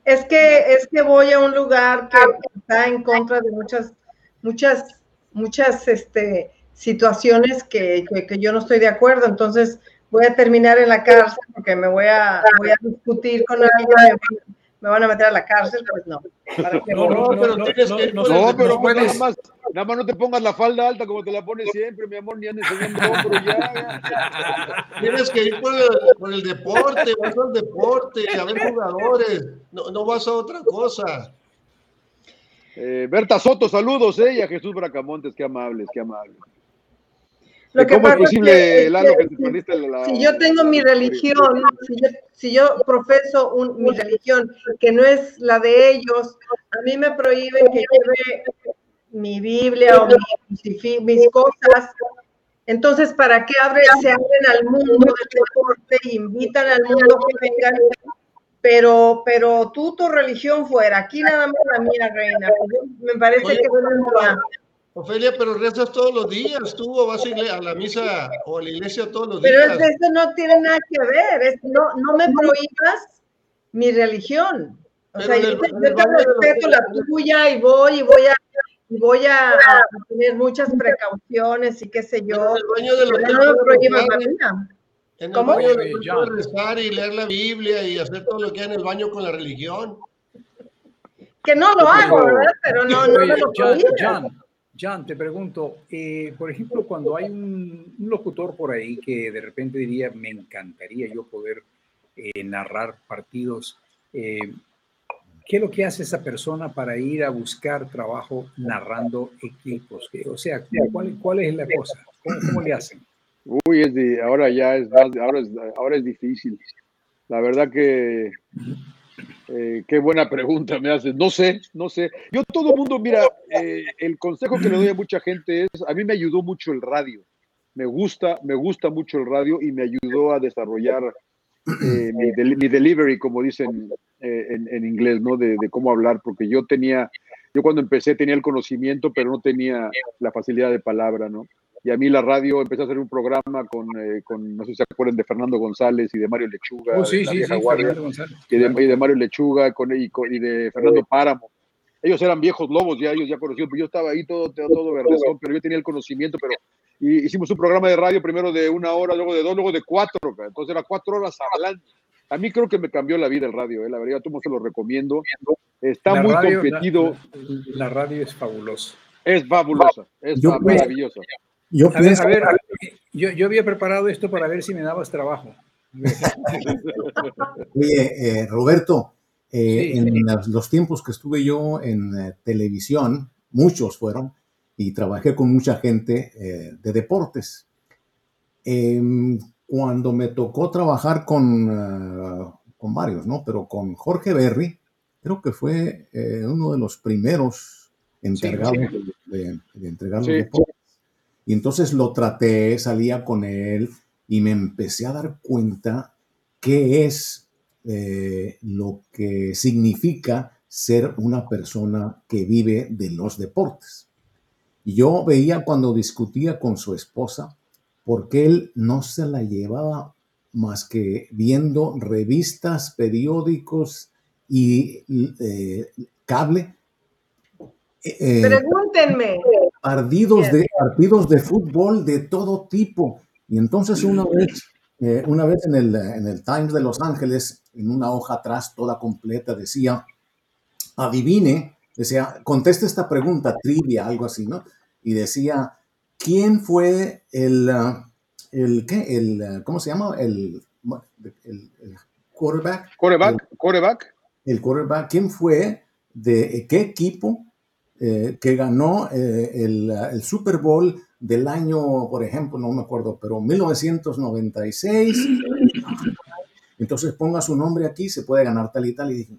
Es que, es que voy a un lugar que está en contra de muchas, muchas, muchas este, situaciones que, que, que yo no estoy de acuerdo. Entonces voy a terminar en la cárcel porque me voy a, voy a discutir con alguien, me, me van a meter a la cárcel, pues no. No, no, no, no, no, pero puedes, nada más, Nada más no te pongas la falda alta como te la pones siempre, mi amor, ni andes enseñando hombro ya. Tienes que ir por el, por el deporte, vas al deporte, a ver jugadores, no, no vas a otra cosa. Eh, Berta Soto, saludos, eh, y a Jesús Bracamontes, qué amables, qué amables. Lo que ¿Cómo es posible, Lalo, que te perdiste la- si yo tengo mi religión, si yo, si yo profeso un- mi religión, que no es la de ellos, a mí me prohíben que lleve mi Biblia o mi mis cosas. Entonces, ¿para qué se abren al mundo del deporte invitan al mundo que vengan? Pero, pero tú, tu religión fuera, aquí nada más la mía, reina. Me parece Oye, que es mía. Ofelia, pero rezas todos los días, tú o vas a, igle- a la misa o a la iglesia todos los Pero días. es- eso no tiene nada que ver, es, no, no me prohíbas mi religión. O Pero sea, yo, te- yo de los- respeto la tuya y voy y voy a y voy a, a tener muchas precauciones y qué sé Pero yo. en el baño Pero hotel no me prohíbas la mía. en el ¿Cómo? baño rezar y leer la Biblia y hacer todo lo que hay en el baño con la religión. Que no lo hago, ¿verdad? Pero no, no me lo John, prohíbas. John, te pregunto, eh, por ejemplo, cuando hay un, un locutor por ahí que de repente diría, me encantaría yo poder eh, narrar partidos, eh, ¿qué es lo que hace esa persona para ir a buscar trabajo narrando equipos? O sea, ¿cuál, cuál es la cosa? ¿Cómo, cómo le hacen? Uy, es de, ahora ya es ahora es, ahora es difícil. La verdad que eh, qué buena pregunta me haces. No sé, no sé. Yo todo el mundo, mira, eh, el consejo que le doy a mucha gente es, a mí me ayudó mucho el radio. Me gusta, me gusta mucho el radio y me ayudó a desarrollar eh, mi, del- mi delivery, como dicen eh, en, inglés, ¿no? De cómo hablar, porque yo tenía, yo cuando empecé tenía el conocimiento, pero no tenía la facilidad de palabra, ¿no? Y a mí la radio empecé a hacer un programa con, eh, con no sé si se acuerdan de Fernando González y de Mario Lechuga, Oh, sí, de la sí, vieja sí, guardia, Fernando González. y de, y de Mario Lechuga con, y, con- y de Fernando Páramo. Ellos eran viejos lobos, ya ellos ya conocidos, pero yo estaba ahí todo, todo, todo verdezón, pero yo tenía el conocimiento, pero y hicimos un programa de radio primero de una hora, luego de dos, luego de cuatro, cara. entonces era cuatro horas hablando. A mí creo que me cambió la vida el radio, eh, la verdad, yo se lo recomiendo. Está La muy radio- competido, La, la radio es fabulosa. es fabulosa, es Yo- fa- maravillosa. Yo A ver, pienso, a ver, yo, yo había preparado esto para ver si me dabas trabajo. oye, eh, Roberto, eh, Sí, en sí. las- los tiempos que estuve yo en eh, televisión, muchos fueron, y trabajé con mucha gente eh, de deportes. Em, cuando me tocó trabajar con, con varios, ¿no? Pero con Jorge Berry, creo que fue eh, uno de los primeros encargados de, de entregar los Sí. deportes. Y entonces lo traté, salía con él y me empecé a dar cuenta qué es eh, lo que significa ser una persona que vive de los deportes. Y yo veía cuando discutía con su esposa, porque él no se la llevaba más que viendo revistas, periódicos y eh, cable. eh, Pregúntenme. Partidos de, partidos de fútbol de todo tipo. Y entonces una vez, eh, una vez en el, en el Times de Los Ángeles, en una hoja atrás toda completa, decía, adivine, decía, conteste esta pregunta, trivia, algo así, ¿no? Y decía, ¿quién fue el, ah, el, qué? El, ah, ¿cómo se llama? El, el, el quarterback. Coreback, coreback. El quarterback, ¿quién fue? ¿De qué equipo eh, que ganó eh, el, el Super Bowl del año, por ejemplo, no me acuerdo, pero 1996? Entonces ponga su nombre aquí, se puede ganar tal y tal. Y dije,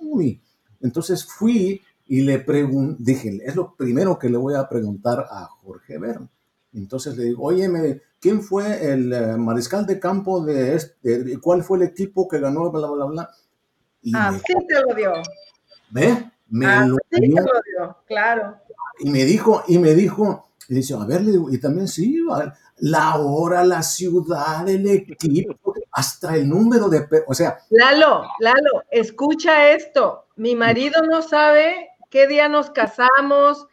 uy. Entonces fui y le pregunté, dije, es lo primero que le voy a preguntar a Jorge Verne. Entonces le digo, oye, ¿quién fue el eh, mariscal de campo de este? ¿Cuál fue el equipo que ganó? Bla, bla, bla. Y me, Así te lo dio. ¿ve? Me Así lo dio. claro. Y me dijo, y me dijo, y dice, a ver, le digo, y también sí, la hora, la ciudad, el equipo, hasta el número de, o sea, Lalo, Lalo, escucha esto. Mi marido no sabe qué día nos casamos,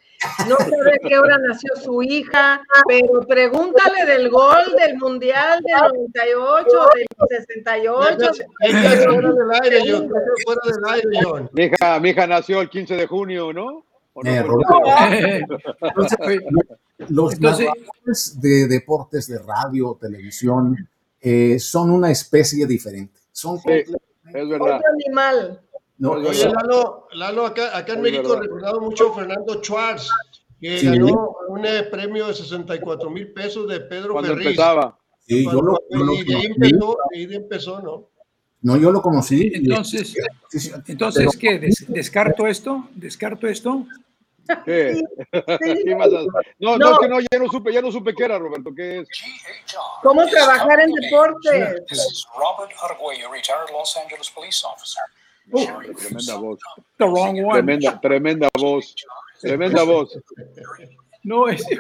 no a qué hora nació su hija, pero pregúntale del gol del Mundial del 98, del 68. Déjalo fuera del aire, John. déjalo fuera del aire, John. Mi hija, mi hija nació el 15 de junio, ¿no? Eh, entonces, los entonces, de deportes de radio, televisión, eh, son una especie diferente. Son sí, es verdad. Otro animal. No, Oye, Lalo, Lalo, acá, acá en México recordado mucho a Fernando Schwartz, que ganó un eh, premio de 64 mil pesos de Pedro Cuando Ferriz. empezaba. Sí, yo lo, yo lo y de ahí empezó, de ahí empezó, ¿no? No, yo lo conocí. Entonces, entonces ¿qué? ¿Descarto esto? ¿Descarto esto? ¿Qué? Sí, ¿Qué más no, no, que no, ya no supe, ya no supe qué era, Roberto, ¿qué es? ¿Cómo trabajar en deporte? Robert Arguello, retired Los Angeles police officer. Uh, tremenda voz. The wrong one. Tremenda, tremenda voz. Tremenda voz. No, ese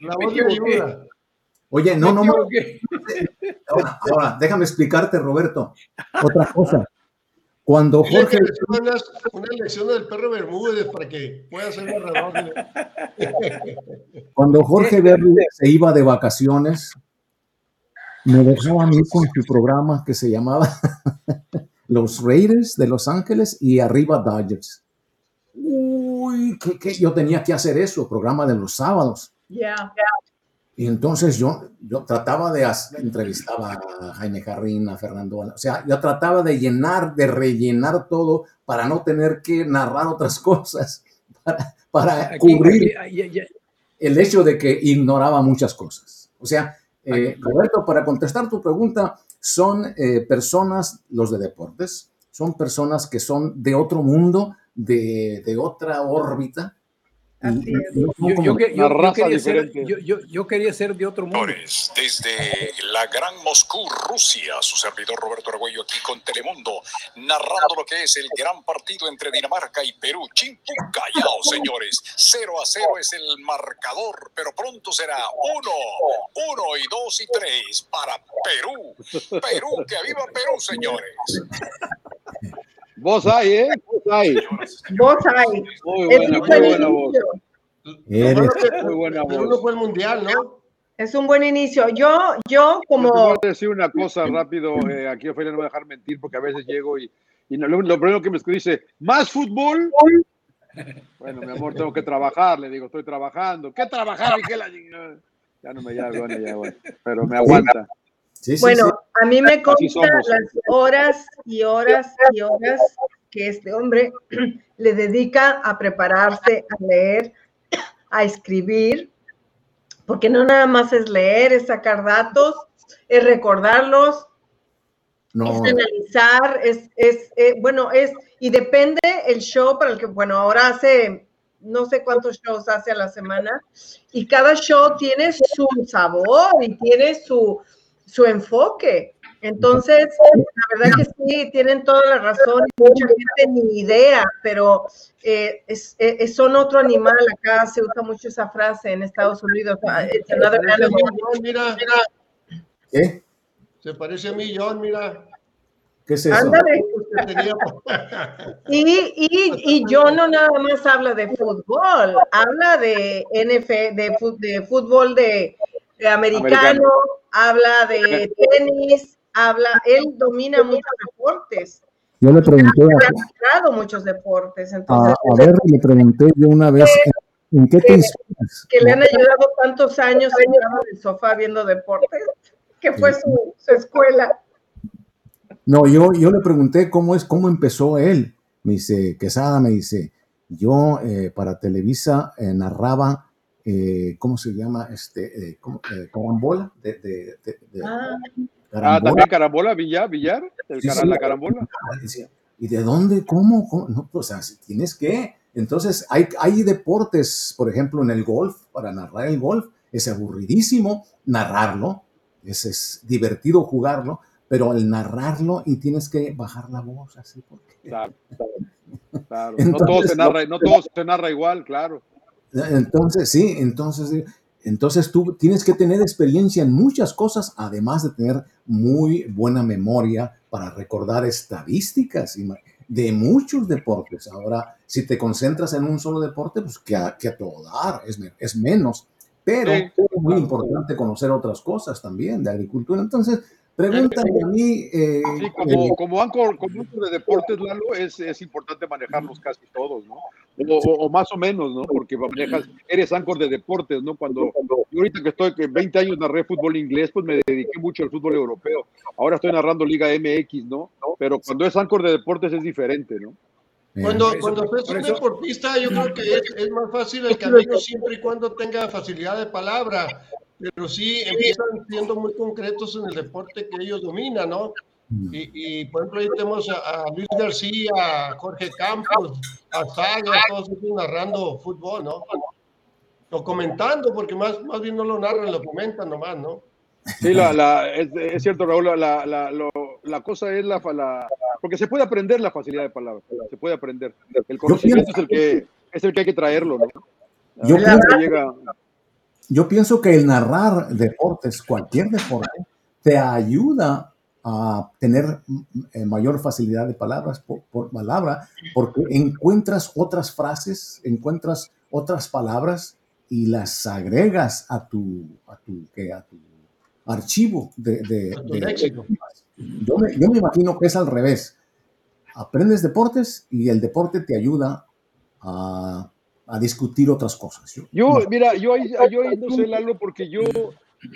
La voz de ayuda. Oye, no, no, no. Ahora, ahora, déjame explicarte, Roberto. Otra cosa. Cuando Jorge. Una, una lección del perro Bermúdez para que pueda reloj. Cuando Jorge Bermúdez se iba de vacaciones, me dejaba a mí con su programa que se llamaba Los Raiders de Los Ángeles y Arriba Dodgers. Uy, que, yo tenía que hacer eso, programa de los sábados. Ya. Y entonces yo, yo trataba de entrevistar a Jaime Jarrín, a Fernando, o sea, yo trataba de llenar, de rellenar todo para no tener que narrar otras cosas, para, para cubrir el hecho de que ignoraba muchas cosas. O sea, eh, Roberto, para contestar tu pregunta, son eh, personas, los de deportes, son personas que son de otro mundo, de, de otra órbita, yo, quería ser, de otro mundo. Desde la gran Moscú, Rusia, su servidor Roberto Arguello aquí con Telemundo, narrando lo que es el gran partido entre Dinamarca y Perú. Chimpu callao, señores. 0 a 0 es el marcador, pero pronto será 1, 1 y 2 y 3 para Perú. Perú, que viva Perú, señores. Vos hay, ¿eh? Vos hay. Vos hay. Muy buena, muy buena voz. muy buena voz. fue el mundial, ¿no? Es un buen inicio. Yo, yo como... Voy a decir una cosa rápido. Eh, aquí Ophelia no me va a dejar mentir porque a veces llego y, y lo, primero que me dice, ¿más fútbol? Bueno, mi amor, tengo que trabajar. Le digo, estoy trabajando. ¿Qué trabajar? ¿Y qué la... Ya no me llama, bueno, ya, bueno. Pero me aguanta bueno, a mí me consta las horas y horas y horas que este hombre le dedica a prepararse, a leer, a escribir, porque no nada más es leer, es sacar datos, es recordarlos, es analizar, es, es eh, bueno, es, y depende el show para el que, bueno, ahora hace no sé cuántos shows hace a la semana, y cada show tiene su sabor y tiene su, su enfoque. Entonces, la verdad que sí, tienen toda la razón, mucha gente ni idea, pero eh, es, es, son otro animal, acá se usa mucho esa frase en Estados Unidos. mira, ¿Qué? Se parece a mí, John, mira. ¿Qué es eso? y, y, y John no nada más habla de fútbol, habla de NFL, de, de fútbol de, de americano habla de tenis, habla, él domina muchos deportes. Yo le pregunté a, muchos deportes, entonces, a, ver, le pregunté yo una vez en qué te inspiras. Que le han ayudado tantos años en el sofá viendo deportes, que fue su, su, escuela. No, yo, yo le pregunté cómo es, cómo empezó él. Me dice, Quesada me dice, yo eh, para Televisa eh, narraba eh, ¿cómo se llama? Este, eh, eh, carambola. De, de, de, ah. carambola. ah. también carambola, Villar, Villar, el la carambola. ¿Y de dónde? ¿Cómo? No, pues, o sea, tienes que. Entonces, hay, hay deportes, por ejemplo, en el golf, para narrar el golf, es aburridísimo narrarlo, es, es divertido jugarlo, pero al narrarlo y tienes que bajar la voz así. Porque... Claro, claro. no, todo se narra, no todo se narra igual, claro. Entonces, sí, entonces, entonces tú tienes que tener experiencia en muchas cosas, además de tener muy buena memoria para recordar estadísticas de muchos deportes. Ahora, si te concentras en un solo deporte, pues que a, que a todo dar, es, es menos. Pero es muy importante conocer otras cosas también de agricultura. Entonces, Pregúntame a mí. Eh, sí, como, como, anchor, como de deportes, Lalo, es, es importante manejarlos casi todos, ¿no? O, o, más o menos, ¿no? Porque manejas, eres anchor de deportes, ¿no? Cuando yo ahorita que estoy, que 20 años narré fútbol inglés, pues me dediqué mucho al fútbol europeo. Ahora estoy narrando Liga MX, ¿no? Pero cuando es anchor de deportes es diferente, ¿no? Cuando, cuando eres un deportista, yo creo que es, es, más fácil el camino siempre y cuando tenga facilidad de palabra pero sí empiezan siendo muy concretos en el deporte que ellos dominan, ¿no? Mm. Y, y por ejemplo, ahí tenemos a, a, Luis García, a Jorge Campos, a Saga, todos ellos narrando fútbol, ¿no? O comentando, porque más, más bien no lo narran, lo comentan nomás, ¿no? Sí, la, la, es, es, cierto, Raúl, la, la, lo, la cosa es la, la, Porque se puede aprender la facilidad de palabra, se puede aprender. El conocimiento es el que, es el que hay que traerlo, ¿no? Yo pienso, llega, yo pienso que el narrar deportes, cualquier deporte, te ayuda a tener eh, mayor facilidad de palabras por, por, palabra, porque encuentras otras frases, encuentras otras palabras y las agregas a tu, a tu, que, a tu archivo de, de, de yo, me, yo me imagino que es al revés. Aprendes deportes y el deporte te ayuda a a discutir otras cosas. Yo, yo mira, yo ahí, yo ahí no sé, Lalo, porque yo,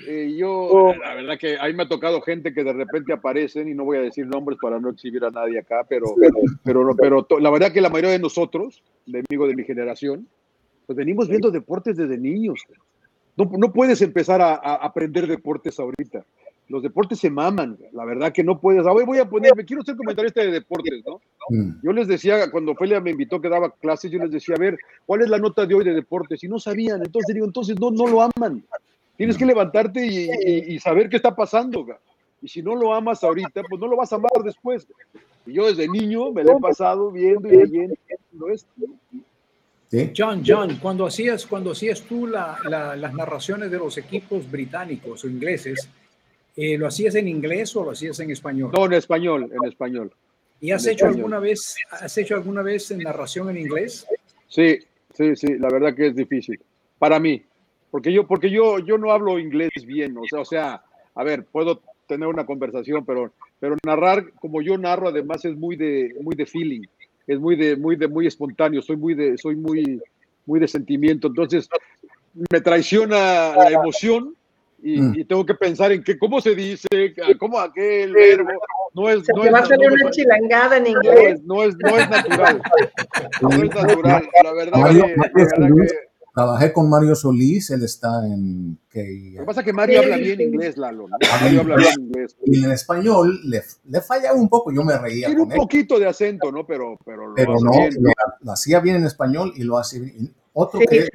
eh, yo, la verdad que ahí me ha tocado gente que de repente aparecen, y no voy a decir nombres para no exhibir a nadie acá, pero, pero, pero, pero la verdad que la mayoría de nosotros, de amigos de mi generación, pues venimos viendo deportes desde niños. No, no puedes empezar a, a aprender deportes ahorita los deportes se maman, la verdad que no puedes. Hoy voy a ponerme, quiero ser comentarista de deportes, ¿no? Mm. Yo les decía, cuando Felia me invitó que daba clases, yo les decía, a ver, ¿cuál es la nota de hoy de deportes? Y no sabían, entonces digo, entonces no, no lo aman. Tienes que levantarte y, y, y saber qué está pasando. Y si no lo amas ahorita, pues no lo vas a amar después. Y yo desde niño me lo he pasado viendo y leyendo esto. ¿Sí? John, John, cuando hacías, cuando hacías tú la, la, las narraciones de los equipos británicos o ingleses, eh, ¿Lo hacías en inglés o lo hacías en español? No, en español, en español. ¿Y has en hecho español. alguna vez, has hecho alguna vez en narración en inglés? Sí, sí, sí, la verdad que es difícil para mí, porque yo, porque yo, yo no hablo inglés bien, o sea, o sea, a ver, puedo tener una conversación, pero, pero narrar como yo narro, además es muy de, muy de feeling, es muy de, muy de, muy espontáneo, soy muy de, soy muy, muy de sentimiento, entonces me traiciona la emoción y, mm. y, tengo que pensar en qué, cómo se dice, cómo aquel verbo, no es... Se no te es, va a salir no una chilangada en inglés. No es, no es, natural, no es natural, la verdad, Mario, que, Mario la verdad que, Trabajé con Mario Solís, él está en... Que, Lo que pasa es que Mario habla bien inglés, Lalo. ¿no? Mario habla bien inglés. Y en español le, le falla un poco, yo me reía Tiene con un él. poquito de acento, ¿no? Pero, pero lo Pero hace no, bien. lo, lo hacía bien en español y lo hace bien. Otro Sí. que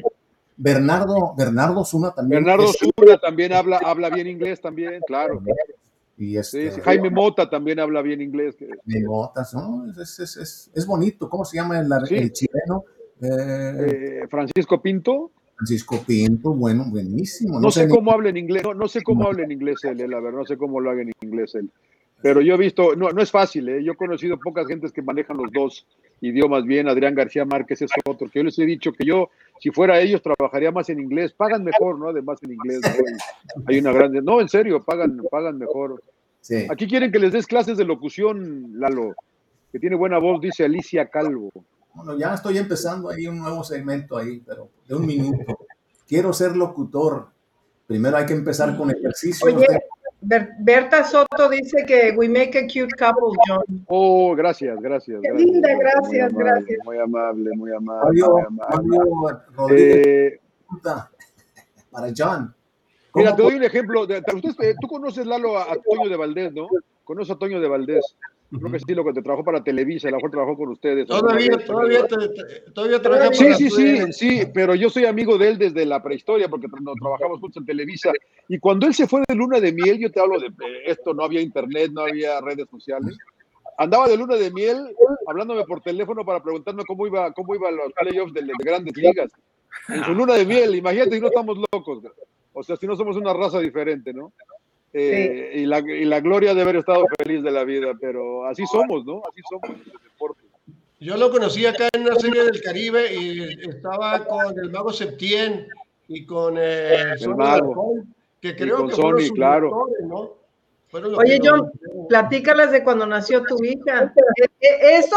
Bernardo, Bernardo Zuna también. Bernardo es- Zuna también habla, habla bien inglés también, claro. y este, sí, Jaime Mota también habla bien inglés. de notas, ¿no? Es, es, es, es bonito. ¿Cómo se llama el, Sí. el chileno? Eh, eh, Francisco Pinto, Francisco Pinto, bueno, buenísimo. no sé ni- cómo habla en inglés, no, no sé cómo habla en inglés él, eh, la verdad, no sé cómo lo haga en inglés él. Pero yo he visto, no, no es fácil, ¿eh? yo he conocido pocas gentes que manejan los dos idiomas bien. Adrián García Márquez es otro, que yo les he dicho que yo, si fuera ellos, trabajaría más en inglés. Pagan mejor, ¿no? Además en inglés. Hay una grande. No, en serio, pagan, pagan mejor. Sí. Aquí quieren que les des clases de locución, Lalo, que tiene buena voz, dice Alicia Calvo. Bueno, ya estoy empezando ahí un nuevo segmento ahí, pero de un minuto. Quiero ser locutor. Primero hay que empezar con ejercicios. Oye, Berta Soto dice que we make a cute couple, John. Oh, gracias, gracias. Qué gracias, linda, muy gracias, amable, gracias. Muy amable, muy amable. Mario, muy amable. Mario Rodríguez Eh, para John. ¿cómo mira, te doy un ejemplo. de- usted- eh, tú conoces, Lalo, a, a Toño de Valdés, ¿no? Conoces a Toño de Valdés. Creo que sí, lo que te trabajó para Televisa, a lo mejor trabajó con ustedes. Todavía, todavía, te- todavía trabaja Sí, para sí, sí, ustedes. sí, pero yo soy amigo de él desde la prehistoria porque nos trabajamos juntos en Televisa. Y cuando él se fue de luna de miel, yo te hablo de esto, no había internet, no había redes sociales. Andaba de luna de miel hablándome por teléfono para preguntarme cómo iba, cómo iban los playoffs de, de grandes ligas. En su luna de miel, imagínate si no estamos locos. O sea, si no somos una raza diferente, ¿no? Eh, y, la, y la gloria de haber estado feliz de la vida, pero así somos, ¿no? Así somos en el deporte. Yo lo conocí acá en una serie del Caribe y estaba con el mago Septién y con eh, mago. Larcón, que creo con que fueron Sonny, sus claro. directores, ¿no? Oye, John, nos- platícales de cuando nació tu hija. E- e- Eso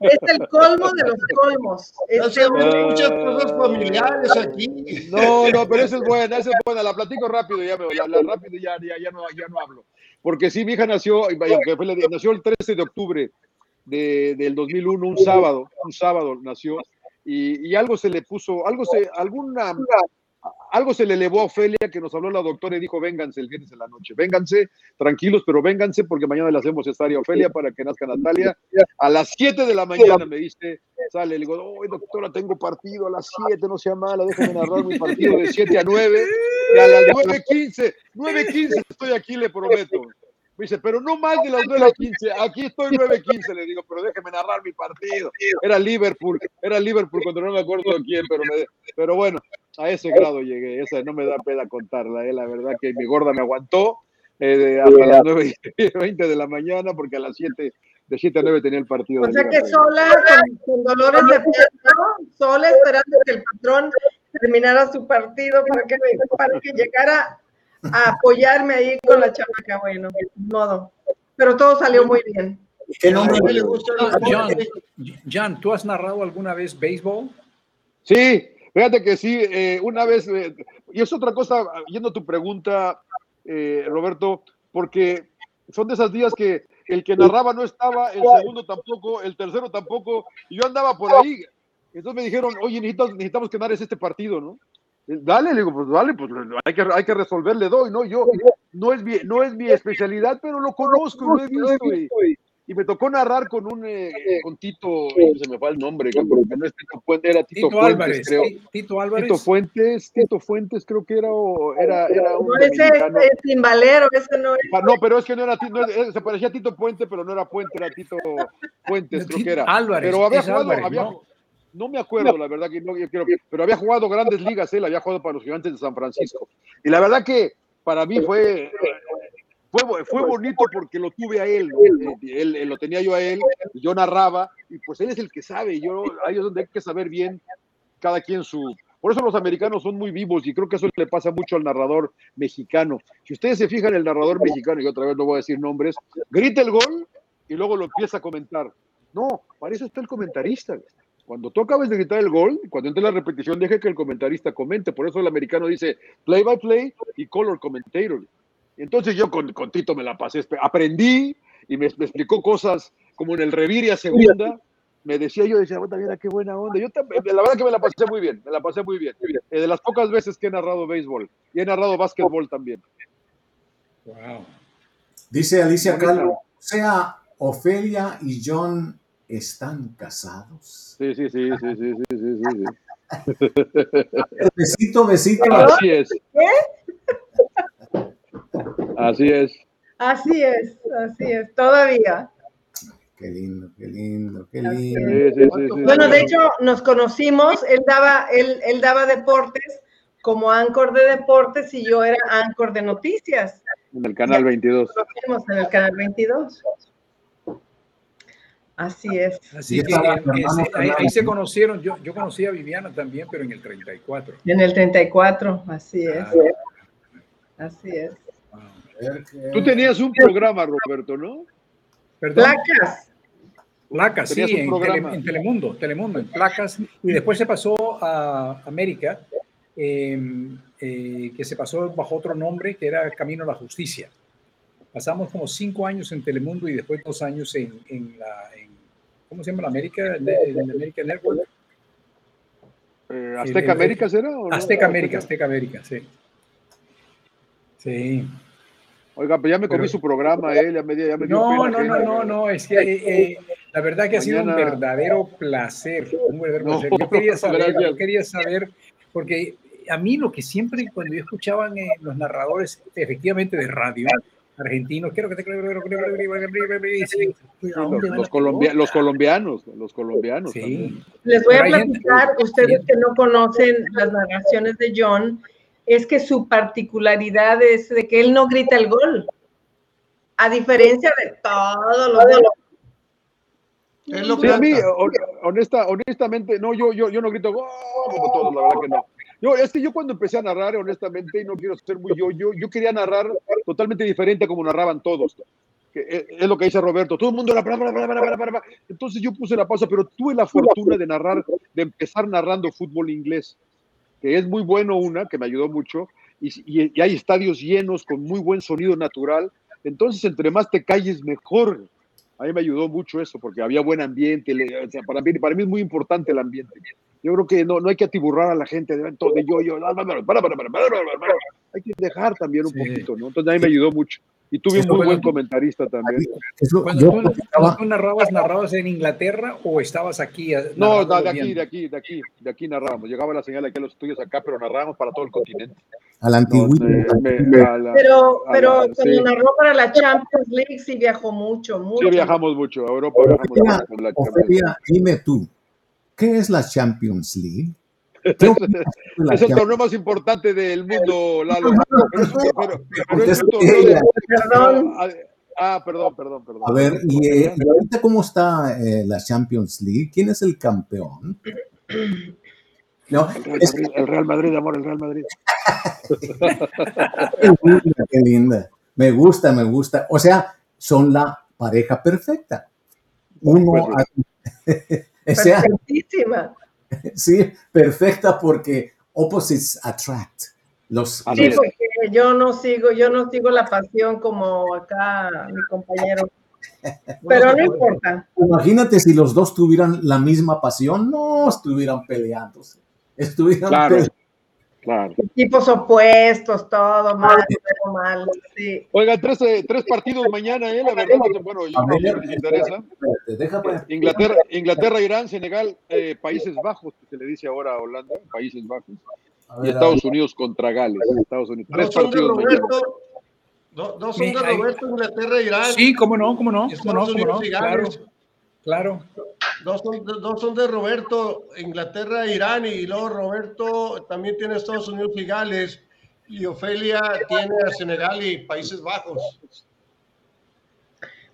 es el colmo de los colmos. Este Hacemos muchas cosas familiares aquí. No, no, pero esa es buena, esa es buena, la platico rápido, ya me voy, la, la rápido ya, ya, ya no, ya no hablo. Porque sí, mi hija nació, nació el 13 de octubre de, del 2001, un sábado, un sábado nació, y, y algo se le puso, algo se, alguna, algo se le elevó a Ofelia que nos habló la doctora y dijo, vénganse el viernes en la noche, vénganse, tranquilos, pero vénganse porque mañana le hacemos cesárea a Ofelia para que nazca Natalia. A las 7 de la mañana me dice, sale, le digo, oh, doctora, tengo partido a las 7, no sea mala, déjame narrar mi partido de 7 a 9, y a las 9.15, 9.15 estoy aquí, le prometo. Me dice, pero no más de las 9.15, aquí estoy 9.15, le digo, pero déjeme narrar mi partido. Era Liverpool, era Liverpool cuando no me acuerdo quién, pero, pero bueno, a ese grado llegué, esa no me da pena contarla, eh, la verdad que mi gorda me aguantó eh, de- hasta las 9.20 de la mañana, porque a las 7, de 7 a 9 tenía el partido. O sea que sola, con, con dolores de pecho, sola esperando que el patrón terminara su partido para que, para que llegara a apoyarme ahí con la chamaca. Bueno, modo. Pero todo salió muy bien. ¿Qué A nombre? mí me gusta el Ah, John. John, ¿tú has narrado alguna vez béisbol? Sí, fíjate que sí, eh, una vez, eh, y es otra cosa, yendo a tu pregunta, eh, Roberto, porque son de esas días que el que narraba no estaba, el segundo tampoco, el tercero tampoco, y yo andaba por ahí. Entonces me dijeron, oye, necesitamos, necesitamos que narres este partido, ¿no? Eh, Dale, le digo, pues dale, pues hay que, hay que resolver, le doy, ¿no? Yo, no es mi, no es mi especialidad, pero lo conozco lo he visto. Y, y me tocó narrar con un, eh, con Tito, se me fue el nombre, que no es Tito Puente, era Tito, Tito, Fuentes, Álvarez. creo. Ti- Tito Álvarez. Tito Fuentes, Tito Fuentes creo que era, o era, era un No, ese es, dominicano. es timbalero, ese no es. Ah, No, pero es que no era Tito, no, eh, se parecía a Tito Puente, pero no era Puente, era Tito Fuentes, creo que era. Álvarez, Pero había jugado, Álvarez, había- ¿no? no me acuerdo, la verdad que no, yo pero había jugado grandes ligas, él había jugado para los gigantes de San Francisco. Y la verdad que para mí fue, fue, fue bonito porque lo tuve a él, él, él lo tenía yo a él, yo narraba, y pues él es el que sabe, yo, ahí es donde hay que saber bien cada quien su... Por eso los americanos son muy vivos y creo que eso le pasa mucho al narrador mexicano. Si ustedes se fijan, el narrador mexicano, y otra vez no voy a decir nombres, grita el gol y luego lo empieza a comentar. No, para eso está el comentarista. Cuando tú acabes de gritar el gol, cuando entre la repetición, deje que el comentarista comente. Por eso el americano dice play by play y color commentator. Entonces yo con, Tito me la pasé, aprendí y me, explicó cosas como en el Reviria Segunda. Me decía yo, decía, bueno, mira qué buena onda. Yo también, la verdad que me la pasé muy bien, me la pasé muy bien. Eh, de las pocas veces que he narrado béisbol y he narrado básquetbol también. Wow. Dice Alicia Calvo, o sea Ofelia y John están casados. Sí, sí, sí, sí, sí, sí, sí, sí. besito, besito. Así es. ¿Qué? Así es. Así es, así es, todavía. Qué lindo, qué lindo, qué lindo. Sí, sí, sí, sí, Bueno, sí. de hecho, nos conocimos, él daba, él, él daba deportes como anchor de deportes y yo era anchor de noticias. En el canal 22. Nos conocimos en el canal 22. Así es. Así que estaba eh, ese- ahí, se conocieron. Yo, yo conocí a Viviana también, pero en el 34. En el 34, así es. Ah, Así es. wow. Tú tenías un programa, Roberto, ¿no? Perdón. Placas. Placas, sí, en. Tele- en Telemundo, Telemundo, en placas. Y después se pasó a América, eh, eh, que se pasó bajo otro nombre, que era Camino a la Justicia. Pasamos como cinco años en Telemundo y después dos años en, en la, en- ¿cómo se llama la América? En América Network. Eh, ¿Azteca América será? o no? Azteca América, Azteca América, sí. Sí. Oiga, pues ya me comí Pero- su programa, eh, ya me, ya me dio No, pena no, no, no, no, es que eh, eh, la verdad que ha sido un Mañana- verdadero placer, un verdadero No, placer. Yo quería saber, yo quería saber, porque a mí lo que siempre cuando yo escuchaban eh, los narradores, efectivamente de radio, argentinos, quiero que te Los, los colombia- los colombianos, los colombianos. Sí. Les voy a platicar, ustedes que no conocen las narraciones de John, es que su particularidad es de que él no grita el gol. A diferencia de todos los demás. Es lo Sí, a mí, hon- honesta, honestamente, no, yo, yo, yo no grito "Gol", como todos, la verdad que no. Yo, es que yo cuando empecé a narrar, honestamente, y no quiero ser muy yo, yo, yo quería narrar totalmente diferente a como narraban todos. Que es, es lo que dice Roberto. Todo el mundo era. bla, bla, bla, bla, bla, bla, bla. Entonces yo puse la pausa, pero tuve la fortuna de narrar, de empezar narrando fútbol inglés, que es muy bueno una, que me ayudó mucho, y, y- y hay estadios llenos con muy buen sonido natural. Entonces, entre más te calles, mejor. A mí me ayudó mucho eso, porque había buen ambiente. o sea, para, mí, para mí es muy importante el ambiente. Yo creo que no, no hay que atiburrar a la gente de, de yo, yo, para, para, para, para, para, para, para. hay que dejar también un Sí. poquito, ¿no? Entonces a mí me ayudó mucho. Y tuve un Eso muy buen comentarista también. Es lo- Cuando yo tú, narrabas, ¿narrabas en Inglaterra o estabas aquí? eh, No, narrando de aquí, bien? de aquí, de aquí, de aquí narramos. Llegaba la señal aquí a los estudios acá, pero narrábamos para todo el continente. a la antigüita. Pero, pero la- cuando sí. narró para la Champions League sí viajó mucho, mucho. Sí, viajamos mucho. A Europa viajamos mucho. la dime tú, ¿qué es la Champions League? ¿Qué opinas tú de la Es el torneo más importante del mundo, Lalo. Pero es pero- es torneo de-. Ah, perdón, perdón, perdón. A ver, ¿y, eh, y ahorita cómo está eh, la Champions League? ¿Quién es el campeón? No, El Real es Madrid, el Real Madrid, amor, el Real Madrid. qué linda, qué linda. Me gusta, me gusta. O sea, son la pareja perfecta. Uno, Perfectísima. sí, perfecta porque opposites attract. Los, Sí, los- porque yo no sigo, yo no sigo la pasión como acá mi compañero. Pero no importa. imagínate si los dos tuvieran la misma pasión, no estuvieran peleándose. Estuvieran Claro. peleando. Claro. Tipos opuestos, todo mal, todo mal. Sí. Oigan, tres, eh, tres partidos mañana, ¿eh? La verdad, bueno, yo no ver, si les interesa. Inglaterra, Inglaterra, Irán, Senegal, eh, Países Bajos, que se le dice ahora a Holanda, Países Bajos, y Estados Unidos contra Gales. Estados Unidos. Tres de partidos mañana. Roberto, do- dos son de Roberto, Inglaterra, Irán. Sí, cómo no, cómo no, cómo no, cómo no, claro. Claro. Dos son, dos son de Roberto, Inglaterra, Irán, y luego Roberto también tiene Estados Unidos y Gales, y Ofelia tiene a Senegal y Países Bajos.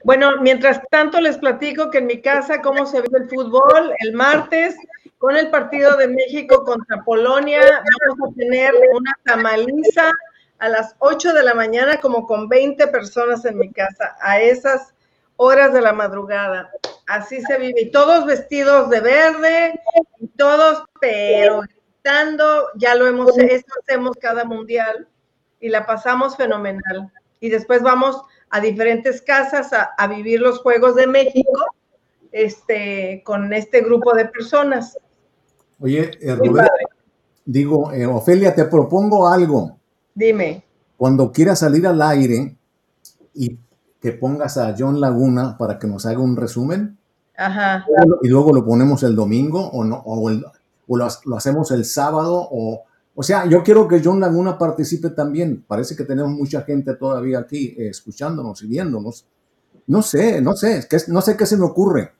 Bueno, mientras tanto les platico que en mi casa cómo se vive el fútbol. El martes, con el partido de México contra Polonia, vamos a tener una tamaliza a las 8 de la mañana, como con 20 personas en mi casa, a esas horas de la madrugada. Así se vive. Y todos vestidos de verde, y todos, pero gritando, ya lo hemos, eso hacemos cada mundial y la pasamos fenomenal. Y después vamos a diferentes casas a, a vivir los Juegos de México este, con este grupo de personas. Oye, eh, padre. digo, eh, Ofelia, te propongo algo. Dime. Cuando quieras salir al aire y que pongas a John Laguna para que nos haga un resumen Ajá. y luego lo ponemos el domingo o no o, el- o lo, ha- lo hacemos el sábado o o sea, yo quiero que John Laguna participe también. Parece que tenemos mucha gente todavía aquí eh, escuchándonos y viéndonos. No sé, no sé, que no sé qué se me ocurre.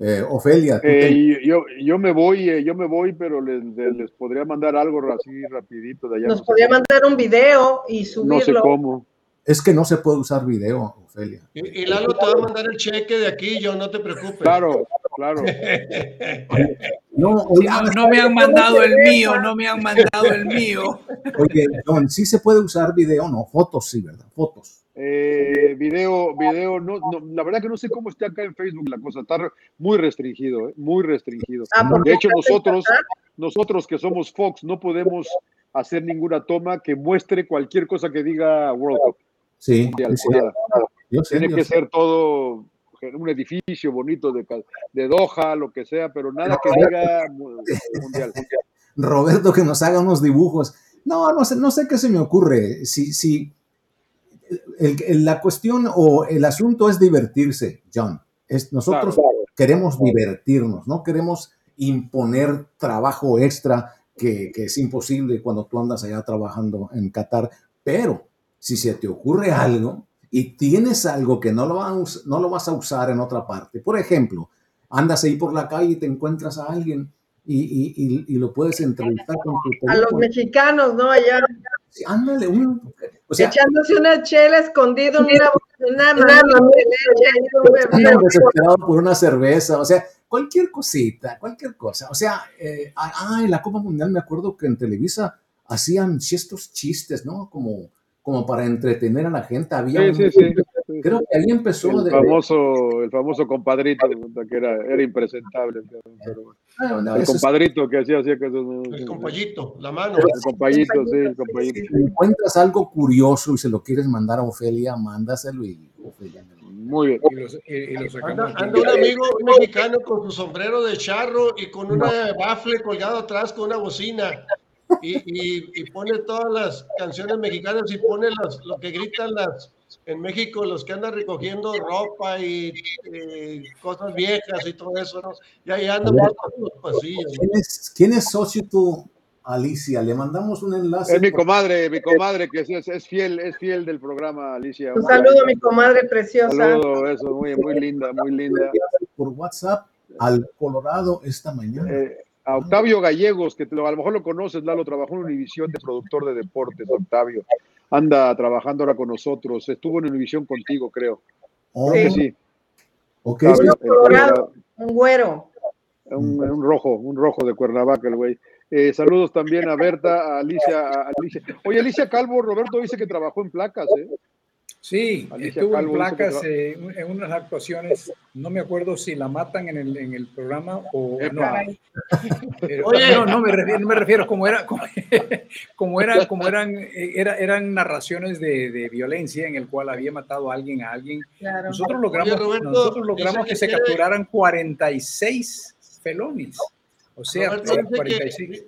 Eh, Ofelia, Eh, yo, yo me voy, eh, yo me voy, pero les, les- les podría mandar algo así rapidito de allá. Nos no podría mandar un video y No sé subirlo. cómo. Es que no se puede usar video, Ofelia. Y, y Lalo te va a mandar el cheque de aquí, yo no te preocupes. Claro, claro. No, oye, no, no me han mandado el mío, no me han mandado el mío. oye, John, sí se puede usar video, no, fotos sí, ¿verdad? Fotos. Eh, video, video, no, no, la verdad que no sé cómo está acá en Facebook la cosa, está muy restringido, eh, muy restringido. Ah, De hecho, nosotros, nosotros que somos Fox, no podemos hacer ninguna toma que muestre cualquier cosa que diga World Cup. Sí, sí, sé, Tiene que sé. ser todo un edificio bonito de, Doha, lo que sea, pero nada que diga mu- mundial. Roberto que nos haga unos dibujos. No, no sé, no sé qué se me ocurre. Si, si el- el- la cuestión o el asunto es divertirse, John. Es, nosotros queremos divertirnos, no queremos imponer trabajo extra que, que es imposible cuando tú andas allá trabajando en Qatar. Pero si se te ocurre algo y tienes algo que no lo, vas, no lo vas a usar en otra parte, por ejemplo, andas ahí por la calle y te encuentras a alguien y, y- y- y lo puedes entrevistar con tu A los teléfono. mexicanos, ¿no? Allá Sí, ándale, un- o sea, echándose una chela escondido en una, una mamila de leche. ahí, un bebé. andan desesperados por una cerveza, o sea, cualquier cosita, cualquier cosa. O sea, eh, ah, en la Copa Mundial me acuerdo que en Televisa hacían estos chistes, ¿no? Como, como para entretener a la gente. Había Sí, sí, sí. Creo que ahí empezó El de- famoso, el famoso compadrito, que era, era impresentable. pero- Ah, no, el eso es- compadrito que hacía, hacía que eso- El compayito, la mano. El compañito, sí, el compañito. si encuentras algo curioso y se lo quieres mandar a Ofelia, mándaselo y Ofelia Muy bien. Y lo, y- y lo sacamos Anda, anda un amigo un mexicano con su sombrero de charro y con una bafle colgado atrás con una bocina. Y, y- y pone todas las canciones mexicanas y pone las, lo que gritan las en México, los que andan recogiendo ropa y eh, cosas viejas y todo eso, ¿no? Y ahí andan por los pasillos. ¿Quién es, quién es socio tú, Alicia? Le mandamos un enlace. Es mi comadre, mi comadre que es, es fiel, es fiel del programa, Alicia. Un saludo, mi comadre preciosa. Saludo, eso, muy, muy linda, muy linda. por WhatsApp al Colorado esta mañana. Eh, a Octavio Gallegos, que te lo- a lo mejor lo conoces, Lalo, trabajó en Univisión de productor de deportes, Octavio. Anda trabajando ahora con nosotros. Estuvo en Univisión contigo, creo. Oh, Creo que sí. ok, Octavio, Uno colorado. Un güero. eh, un, un rojo, un rojo de Cuernavaca, el güey. Eh, saludos también a Berta, a Alicia, a Alicia. Oye, Alicia Calvo, Roberto dice que trabajó en placas, ¿eh? Sí, Alicia estuvo en Calvo que placas eh, en unas actuaciones. No me acuerdo si la matan en el, en el programa o no. Pero- Oye. no, no me refiero, no me refiero como era, como, como era, como eran, eh, era, eran narraciones de, de violencia en el cual había matado a alguien a alguien. Claro. Nosotros logramos, Oye, Roberto, nosotros logramos que, que se quiere- capturaran 46 felones. O sea, Roberto dice, 46. que,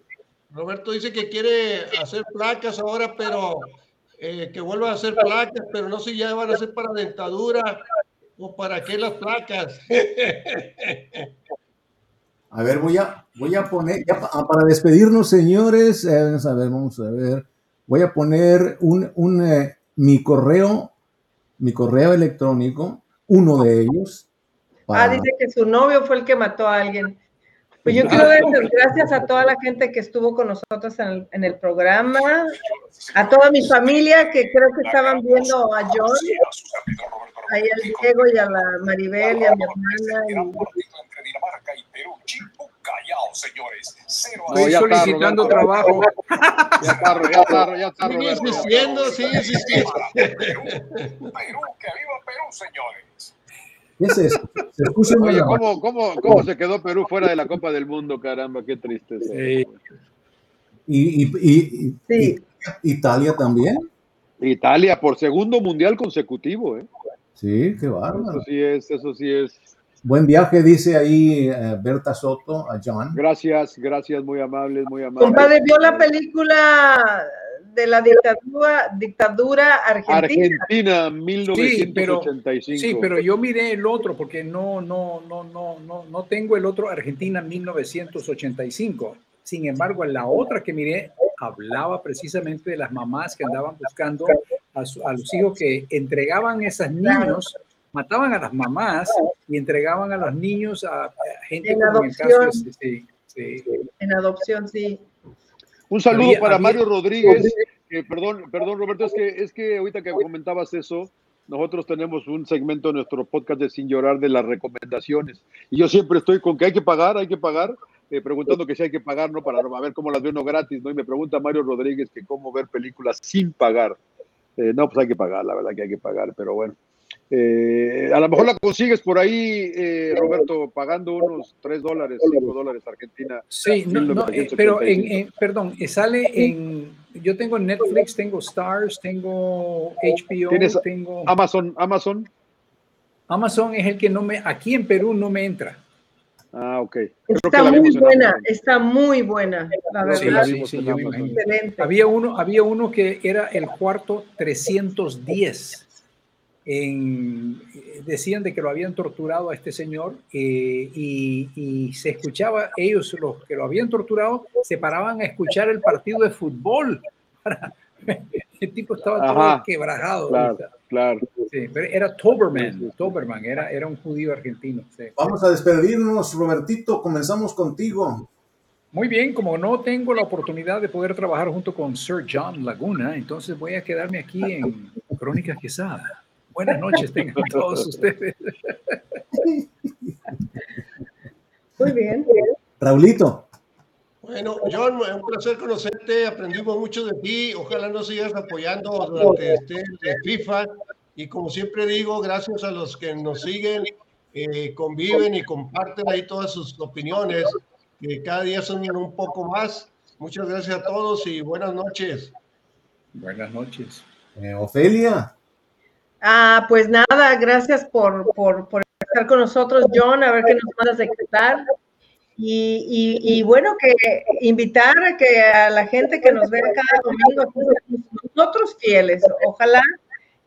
Roberto dice que quiere hacer placas ahora, pero eh, que vuelva a hacer placas, pero no sé si ya van a ser para dentadura o para qué las placas. A ver, voy a, voy a poner, ya pa- ah, para despedirnos, señores, eh, vamos a ver, vamos a ver, voy a poner un, un, eh, mi correo, mi correo electrónico, uno de ellos. Ah, dice que su novio fue el que mató a alguien. Pues yo quiero dar las gracias a toda la gente que estuvo con nosotros en el, en el programa, a toda mi familia que creo que estaban viendo a John, ahí al Diego y a la Maribel y a mi hermana. Gran y- partido entre Dinamarca y Perú. Chipu Callao, señores. Cero a No, Estoy ya está, solicitando trabajo. Ya está, ya está, ya está, Sigue insistiendo, sigue insistiendo. Perú, Perú, que viva Perú, señores. ¿Qué es eso? Se escucha Oye. ¿cómo, cómo, ¿cómo se quedó Perú fuera de la Copa del Mundo? Caramba, qué tristeza. Sí. Y, y- y- y- Sí. y- Italia también. Italia por segundo mundial consecutivo, ¿eh? Sí, qué Eso bárbaro. sí es, eso sí es. Buen viaje, dice ahí eh, Berta Soto a John. Gracias, gracias, muy amables, muy amables. Compadre, ¿vio la película de la dictadura, dictadura argentina? Argentina, Sí, pero, 1985. sí, pero yo miré el otro porque no, no, no, no, no, no tengo el otro Argentina 1985. Sin embargo, la otra que miré hablaba precisamente de las mamás que andaban buscando a, su- a los hijos que entregaban a esos niños, mataban a las mamás y entregaban a los niños a, a gente En como en el caso de adopción. este, sí, sí. En adopción, sí. Un saludo Había- para había- Mario Rodríguez. perdón, perdón, Roberto, es que, es que ahorita que comentabas eso, nosotros tenemos un segmento en nuestro podcast de Sin Llorar de las recomendaciones. Y yo siempre estoy con que hay que pagar, hay que pagar, eh, preguntando que si hay que pagar, ¿no? Para a ver cómo las veo no gratis, ¿no? Y me pregunta Mario Rodríguez que cómo ver películas sin pagar. Eh, no, pues hay que pagar, la verdad que hay que pagar, pero bueno. Eh, a lo mejor la consigues por ahí, eh, Roberto, pagando unos 3 dólares, 5 dólares Argentina. Sí, no, no, eh, 1985. pero en, en- perdón, sale en, yo tengo Netflix, tengo Stars, tengo HBO, ¿Tienes tengo Amazon, Amazon. Amazon es el que no me, aquí en Perú no me entra. Ah, ok. Está muy buena, está muy buena, la verdad. la sí, sí. Excelente. Había uno, había uno que era el cuarto 310. En, decían de que lo habían torturado a este señor eh, y, y se escuchaba, ellos los que lo habían torturado se paraban a escuchar el partido de fútbol. el tipo estaba todo Ajá. quebrajado. Claro, claro. Sí, pero era Toberman, Toberman era, era un judío argentino. sí. Vamos a despedirnos, Robertito. Comenzamos contigo. Muy bien, como no tengo la oportunidad de poder trabajar junto con Sir John Laguna, entonces voy a quedarme aquí en Crónicas Quesada. Buenas noches tengan todos ustedes. Muy bien. Raulito. Bueno, John, un placer conocerte, aprendimos mucho de ti, ojalá nos sigas apoyando durante este de FIFA y como siempre digo, gracias a los que nos siguen, eh, conviven y comparten ahí todas sus opiniones, que cada día son un poco más. Muchas gracias a todos y buenas noches. Buenas noches. Eh, Ofelia. Ah, pues nada, gracias por, por, por, estar con nosotros, John, a ver qué nos mandas de. Y, y, y, bueno, que invitar a que a la gente que nos ve cada domingo, nosotros fieles, ojalá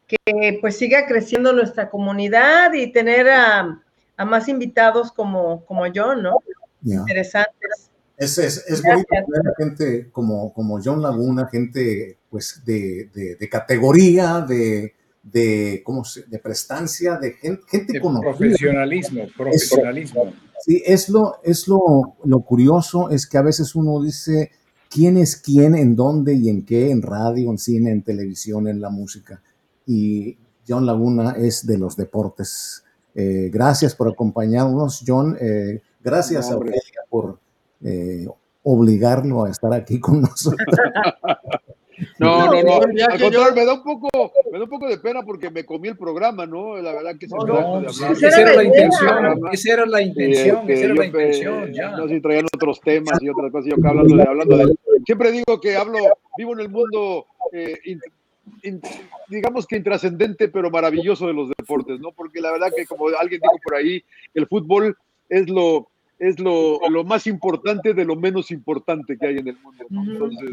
que pues siga creciendo nuestra comunidad y tener a, a más invitados como, como John, ¿no? Yeah. Interesantes. Es, es, es bonito ver gente como, como John Laguna, gente pues de, de, de categoría, de, de, ¿cómo se, de prestancia, de gente, gente de conocida. Profesionalismo, profesionalismo. Es, sí, es, lo, es lo, lo curioso, es que a veces uno dice quién es quién, en dónde y en qué, en radio, en cine, en televisión, en la música. Y John Laguna es de los deportes. Eh, gracias por acompañarnos, John. Eh, gracias no, a Aurelia por eh, obligarlo a estar aquí con nosotros. No, no, no. Al contrario, me da un poco, me da un poco de pena porque me comí el programa, ¿no? La verdad que se no, no, de hablar. Esa era la intención, esa era la intención, esa era la intención, ya. No sé si traían otros temas y otras cosas, yo acá hablando de, hablando de, siempre digo que hablo, vivo en el mundo eh, in, digamos que intrascendente, pero maravilloso de los deportes, ¿no? Porque la verdad que como alguien dijo por ahí, el fútbol es lo, es lo, lo, más importante de lo menos importante que hay en el mundo. ¿no? Entonces,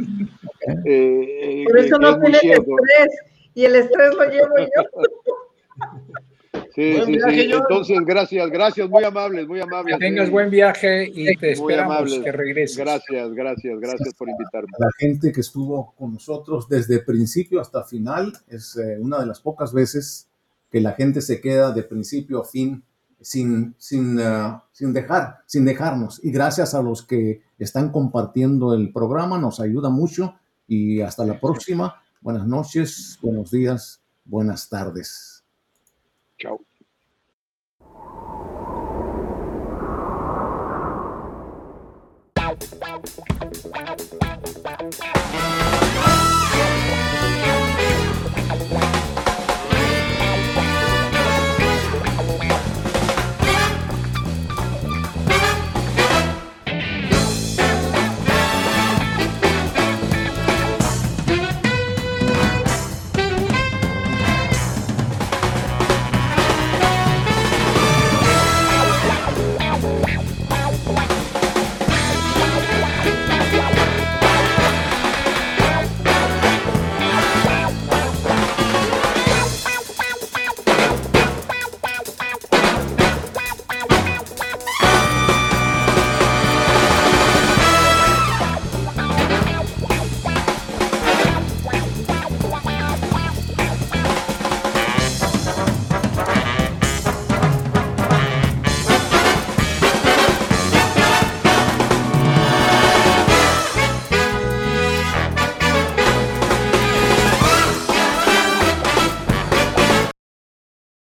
eh, por eso no tienes estrés y el estrés lo llevo yo. Sí, buen sí, viaje, sí. Entonces, gracias, gracias, muy amables, muy amables. Que tengas buen viaje y te esperamos que regreses. Gracias, gracias, gracias por invitarme. La gente que estuvo con nosotros desde principio hasta final es eh, una de las pocas veces que la gente se queda de principio a fin sin, sin, uh, sin, dejar, sin dejarnos. Y gracias a los que están compartiendo el programa, nos ayuda mucho. Y hasta la próxima. Buenas noches, buenos días, buenas tardes. Chao.